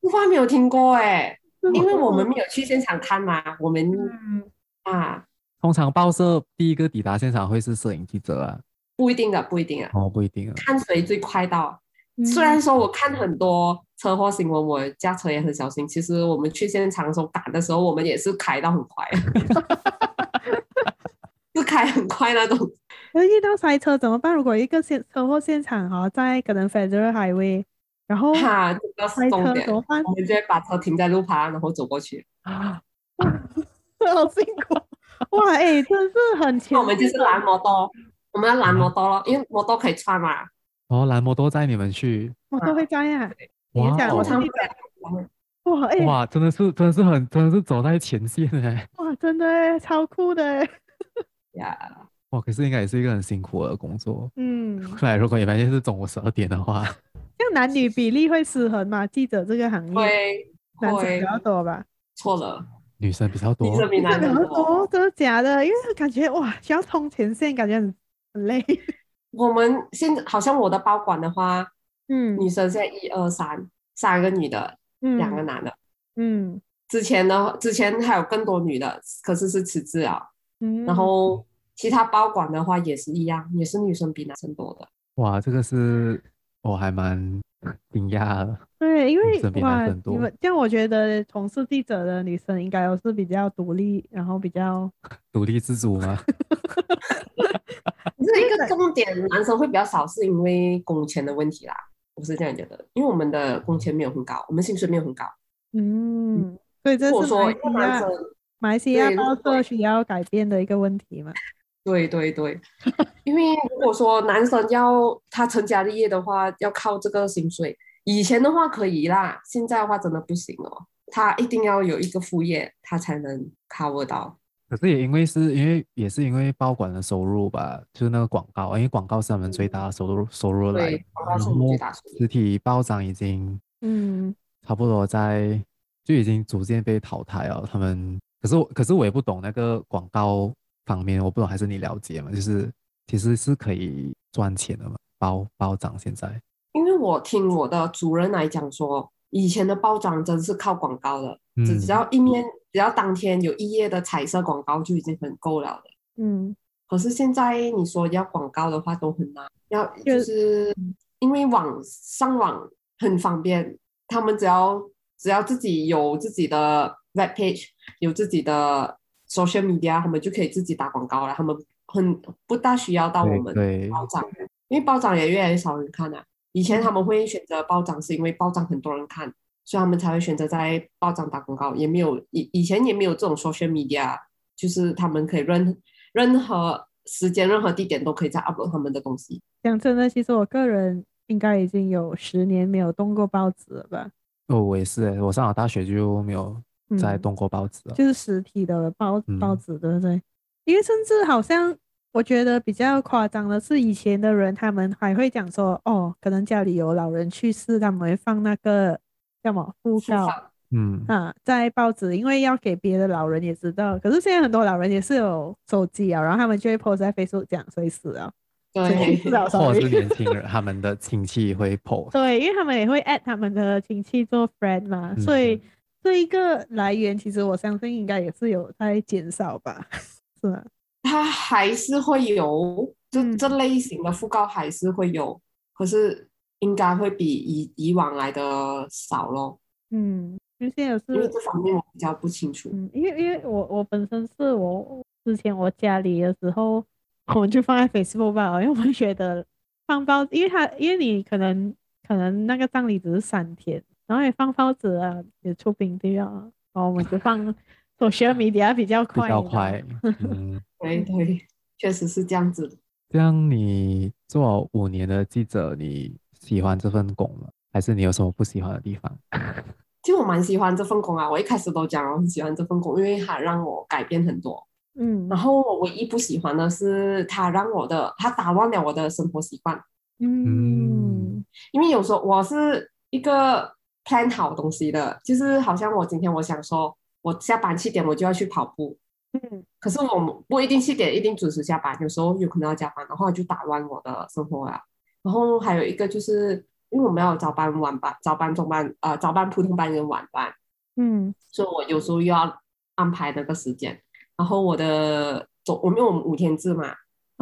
[SPEAKER 2] 我还没有听过哎，因为我们没有去现场看嘛。我们、
[SPEAKER 3] 嗯、
[SPEAKER 2] 啊，
[SPEAKER 1] 通常报社第一个抵达现场会是摄影记者啊？
[SPEAKER 2] 不一定的，不一定啊。
[SPEAKER 1] 哦，不一定啊。
[SPEAKER 2] 看谁最快到。嗯、虽然说我看很多车祸新闻，我驾车也很小心。其实我们去现场的时候赶的时候，我们也是开到很快。是开很快那种，
[SPEAKER 3] 那遇到塞车怎么办？如果一个现车祸现场哈，在可能 Federal Highway，然后
[SPEAKER 2] 哈，这个
[SPEAKER 3] 塞车怎么办？
[SPEAKER 2] 我们就会把车停在路旁，然后走过去。
[SPEAKER 3] 啊，好辛苦！哇，哎、欸，真是很强。
[SPEAKER 2] 我们就是拦摩托，我们要拦摩托咯，因为摩托可以穿嘛。
[SPEAKER 1] 哦，拦摩托载你们去，
[SPEAKER 3] 摩托会载呀。
[SPEAKER 1] 哇，
[SPEAKER 3] 我哇，哎、欸，
[SPEAKER 1] 哇，真的是，真的是很，真的是走在前线哎。
[SPEAKER 3] 哇，真的超酷的。
[SPEAKER 2] 呀，
[SPEAKER 1] 哇！可是应该也是一个很辛苦的工作。
[SPEAKER 3] 嗯，
[SPEAKER 1] 后 来如果你发现是中午十二点的话，
[SPEAKER 3] 像男女比例会失衡吗？记者这个行业，
[SPEAKER 2] 会
[SPEAKER 3] 男生比较多吧？
[SPEAKER 2] 错了，
[SPEAKER 1] 女生比较多。
[SPEAKER 2] 女生比男生多，
[SPEAKER 3] 真的假的？因为感觉哇，需要冲前线，感觉很很累。
[SPEAKER 2] 我们现在好像我的包管的话，
[SPEAKER 3] 嗯，
[SPEAKER 2] 女生现在一二三，三个女的，
[SPEAKER 3] 嗯，
[SPEAKER 2] 两个男的，
[SPEAKER 3] 嗯。
[SPEAKER 2] 之前呢，之前还有更多女的，可是是辞职了。
[SPEAKER 3] 嗯，
[SPEAKER 2] 然后其他包管的话也是一样，也是女生比男生多的。
[SPEAKER 1] 哇，这个是我还蛮惊讶的。
[SPEAKER 3] 对，因为
[SPEAKER 1] 哇，
[SPEAKER 3] 你们这样，我觉得从事记者的女生应该都是比较独立，然后比较
[SPEAKER 1] 独立自主吗？
[SPEAKER 2] 这一个重点，男生会比较少，是因为工钱的问题啦。我是这样觉得，因为我们的工钱没有很高，我们薪水没有很高。
[SPEAKER 3] 嗯，所以这是马来西亚报社需要改变的一个问题嘛？
[SPEAKER 2] 对对对，因为如果说男生要他成家立业的话，要靠这个薪水，以前的话可以啦，现在的话真的不行哦。他一定要有一个副业，他才能 cover 到。
[SPEAKER 1] 可是也因为是因为也是因为报馆的收入吧，就是那个广告，因为广告是他们最大的收入收入来。
[SPEAKER 2] 对，广告是最大收入。
[SPEAKER 1] 实体报章已经
[SPEAKER 3] 嗯
[SPEAKER 1] 差不多在就已经逐渐被淘汰了。他们可是我可是我也不懂那个广告方面，我不懂还是你了解嘛？就是其实是可以赚钱的嘛，包包涨现在。
[SPEAKER 2] 因为我听我的主任来讲说，以前的报章真是靠广告的，只、嗯、只要一面。只要当天有一页的彩色广告就已经很够了的。
[SPEAKER 3] 嗯，
[SPEAKER 2] 可是现在你说要广告的话都很难，要就是因为网上网很方便，他们只要只要自己有自己的 web page，有自己的 social media，他们就可以自己打广告了。他们很不大需要到我们报章，因为报章也越来越少人看了。以前他们会选择报章，是因为报章很多人看。所以他们才会选择在报章打广告，也没有以以前也没有这种 social media，就是他们可以任任何时间、任何地点都可以在 upload 他们的东西。
[SPEAKER 3] 讲真的，其实我个人应该已经有十年没有动过报纸了吧？
[SPEAKER 1] 哦，我也是，我上了大学就没有再动过报
[SPEAKER 3] 纸就是实体的报报纸，对不对？因为甚至好像我觉得比较夸张的是，以前的人他们还会讲说，哦，可能家里有老人去世，他们会放那个。要么訃告，
[SPEAKER 1] 嗯
[SPEAKER 3] 啊，在报纸，因为要给别的老人也知道。可是现在很多老人也是有手机啊，然后他们就会 post 在 Facebook 讲，所以死了，
[SPEAKER 2] 对，
[SPEAKER 1] 或者是年轻人，他们的亲戚会 post，
[SPEAKER 3] 对，因为他们也会 add 他们的亲戚做 friend 嘛，所以这一个来源，其实我相信应该也是有在减少吧，是吗？
[SPEAKER 2] 它还是会有，这这类型的讣告还是会有，可是。应该会比以以往来的少咯。
[SPEAKER 3] 嗯，因为现在是
[SPEAKER 2] 因为这方面我比较不清楚。
[SPEAKER 3] 嗯，因为因为我我本身是我之前我家里的时候，我们就放在 Facebook 吧，因为我们觉得放包，因为他因为你可能可能那个葬礼只是三天，然后也放报纸啊，也出饼对啊，然后我们就放 social media 比较快，
[SPEAKER 1] 比较快。嗯，
[SPEAKER 2] 对对，确实是这样子的。
[SPEAKER 1] 这样你做五年的记者，你。喜欢这份工吗？还是你有什么不喜欢的地方？
[SPEAKER 2] 其实我蛮喜欢这份工啊！我一开始都讲我很喜欢这份工，因为它让我改变很多。
[SPEAKER 3] 嗯，
[SPEAKER 2] 然后我唯一不喜欢的是它让我的，它打乱了我的生活习惯。
[SPEAKER 3] 嗯，
[SPEAKER 2] 因为有时候我是一个 plan 好东西的，就是好像我今天我想说，我下班七点我就要去跑步。
[SPEAKER 3] 嗯，
[SPEAKER 2] 可是我不一定七点一定准时下班，有时候有可能要加班的话，就打乱我的生活了。然后还有一个就是，因为我们要早班、晚班、早班、中班，呃，早班、普通班跟晚班，
[SPEAKER 3] 嗯，
[SPEAKER 2] 所以我有时候又要安排那个时间。然后我的总，我们有五天制嘛，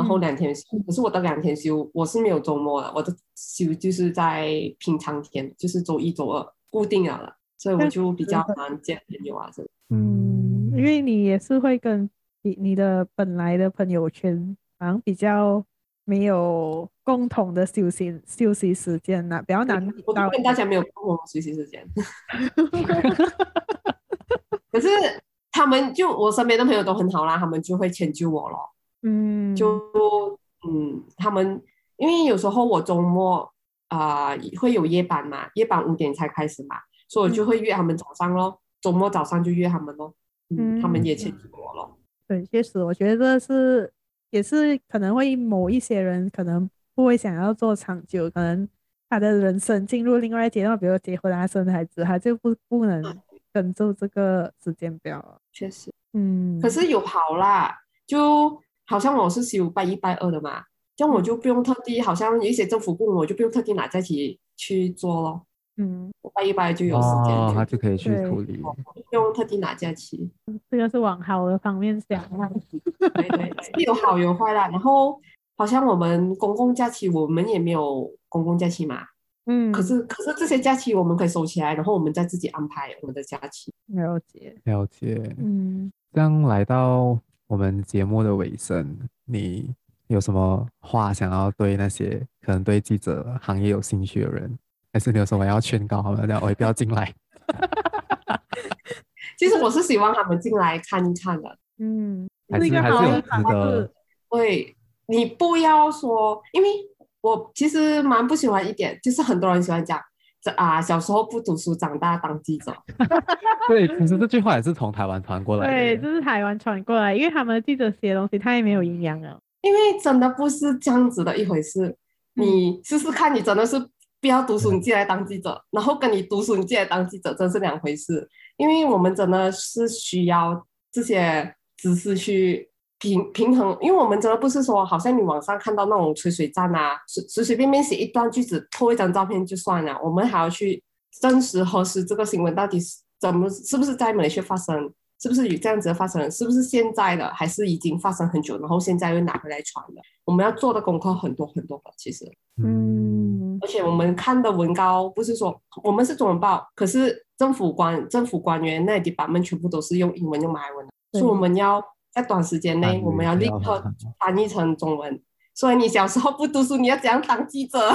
[SPEAKER 2] 然后两天休，嗯、可是我的两天休我是没有周末的，我的休就是在平常天，就是周一、周二固定了的，所以我就比较难见朋友啊，这
[SPEAKER 3] 嗯，因为你也是会跟你你的本来的朋友圈好像比较。没有共同的休息休息时间呐，比较难。
[SPEAKER 2] 我跟大家没有共同的休息时间。可是他们就我身边的朋友都很好啦，他们就会迁就我咯。
[SPEAKER 3] 嗯，
[SPEAKER 2] 就嗯，他们因为有时候我周末啊、呃、会有夜班嘛，夜班五点才开始嘛，所以我就会约他们早上咯。周末早上就约他们咯。嗯，他们也迁就我咯。
[SPEAKER 3] 对，确实，我觉得是。也是可能会某一些人可能不会想要做长久，可能他的人生进入另外一阶段，比如结婚啊、生孩子，他就不不能跟住这个时间表。
[SPEAKER 2] 确实，
[SPEAKER 3] 嗯，
[SPEAKER 2] 可是有跑啦，就好像我是休拜一拜二的嘛，这样我就不用特地，好像有一些政府部门我就不用特地拿假期去做咯。
[SPEAKER 3] 嗯，
[SPEAKER 2] 我拜一拜就有时间，
[SPEAKER 1] 哦，他就可以去处理，
[SPEAKER 2] 不用特地拿假期。
[SPEAKER 3] 这个是往好的方面想，
[SPEAKER 2] 对对，有好有坏啦。然后好像我们公共假期，我们也没有公共假期嘛，嗯，可是可是这些假期我们可以收起来，然后我们再自己安排我们的假期。
[SPEAKER 3] 了解，
[SPEAKER 1] 了解。
[SPEAKER 3] 嗯，
[SPEAKER 1] 这样来到我们节目的尾声，你有什么话想要对那些可能对记者行业有兴趣的人，还是你有什么要劝告他们的？我也不要进来。
[SPEAKER 2] 其实我是希望他们进来看一看的。
[SPEAKER 3] 嗯，
[SPEAKER 1] 还是还是有值得。
[SPEAKER 2] 对，你不要说，因为我其实蛮不喜欢一点，就是很多人喜欢讲，这啊小时候不读书，长大当记者。
[SPEAKER 1] 对，其实这句话也是从台湾传过来的。
[SPEAKER 3] 对，这是台湾传过来，因为他们的记者写的东西太没有营养了。
[SPEAKER 2] 因为真的不是这样子的一回事，你试试看，你真的是不要读书，你进来当记者，然后跟你读书，你进来当记者，真是两回事。因为我们真的是需要这些知识去。平平衡，因为我们真的不是说，好像你网上看到那种吹水站啊，随随随便便写一段句子，拖一张照片就算了。我们还要去证实核实这个新闻到底是怎么，是不是在马来西亚发生，是不是有这样子的发生，是不是现在的，还是已经发生很久，然后现在又拿回来传的。我们要做的功课很多很多的，其实，
[SPEAKER 3] 嗯，
[SPEAKER 2] 而且我们看的文稿不是说我们是中文报，可是政府官政府官员那地版本全部都是用英文用马来文的，所以我们要。在短时间内，我们要立刻翻译成中文。所以你小时候不读书，你要怎样当记者？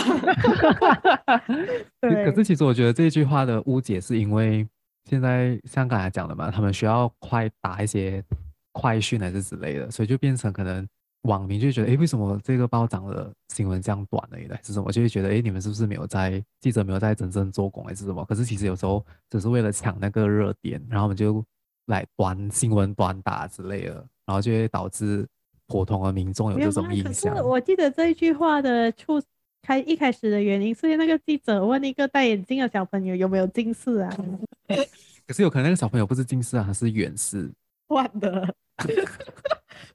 [SPEAKER 1] 对。可是其实我觉得这句话的误解是因为现在像刚才讲的嘛，他们需要快打一些快讯还是之类的，所以就变成可能网民就觉得，哎，为什么这个报章的新闻这样短了？还是什么？就会觉得，哎，你们是不是没有在记者没有在真正做工，还是什么？可是其实有时候只是为了抢那个热点，然后我们就。来短新闻短打之类的，然后就会导致普通的民众有这种印象。
[SPEAKER 3] 我记得这一句话的出开一开始的原因，是那个记者问一个戴眼镜的小朋友有没有近视啊？
[SPEAKER 1] 可是有可能那个小朋友不是近视啊，他是远视。
[SPEAKER 3] 换的，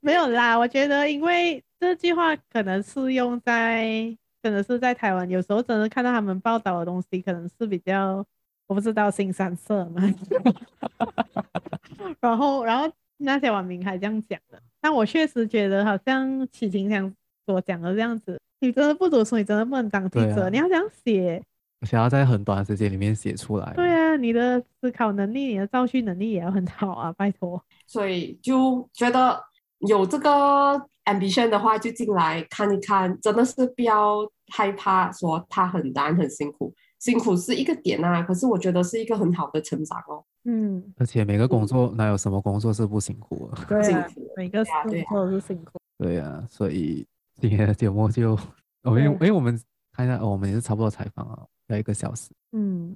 [SPEAKER 3] 没有啦。我觉得因为这句话可能是用在，真的是在台湾，有时候真的看到他们报道的东西，可能是比较。我不知道新三色吗？然后，然后那些网民还这样讲的，但我确实觉得好像启婷想所讲的这样子，你真的不读书，你真的不能当记者，啊、你要这样写，
[SPEAKER 1] 想要在很短的时间里面写出来。
[SPEAKER 3] 对啊，你的思考能力、你的造句能力也要很好啊，拜托。
[SPEAKER 2] 所以就觉得有这个 ambition 的话，就进来看一看，真的是不要害怕说他很难很辛苦。辛苦是一个点啊，可是我觉得是一个很好的成长哦。
[SPEAKER 3] 嗯，
[SPEAKER 1] 而且每个工作哪有什么工作是不辛苦的？
[SPEAKER 3] 对啊，每个工作都是辛苦。
[SPEAKER 1] 对啊，所以今天的节目就，因为因为我们看一下，我们也是差不多采访啊要一个小时。
[SPEAKER 3] 嗯，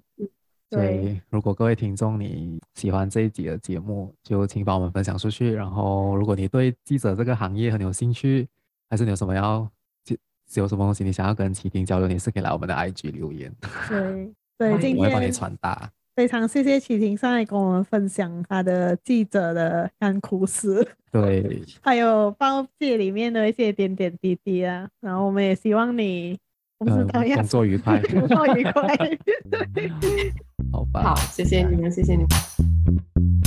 [SPEAKER 1] 所以如果各位听众你喜欢这一集的节目，就请把我们分享出去。然后，如果你对记者这个行业很有兴趣，还是你有什么要？是有什么东西你想要跟启婷交流，你是可以来我们的 IG 留言。
[SPEAKER 3] 对对，今天
[SPEAKER 1] 我会帮你传达。
[SPEAKER 3] 非常谢谢启婷上来跟我们分享他的记者的干苦史，
[SPEAKER 1] 对，
[SPEAKER 3] 还有报界里面的一些点点滴滴啊。然后我们也希望你，
[SPEAKER 1] 工作愉快，
[SPEAKER 3] 工作愉快。
[SPEAKER 1] 好吧，
[SPEAKER 2] 好，谢谢你们，谢谢你们。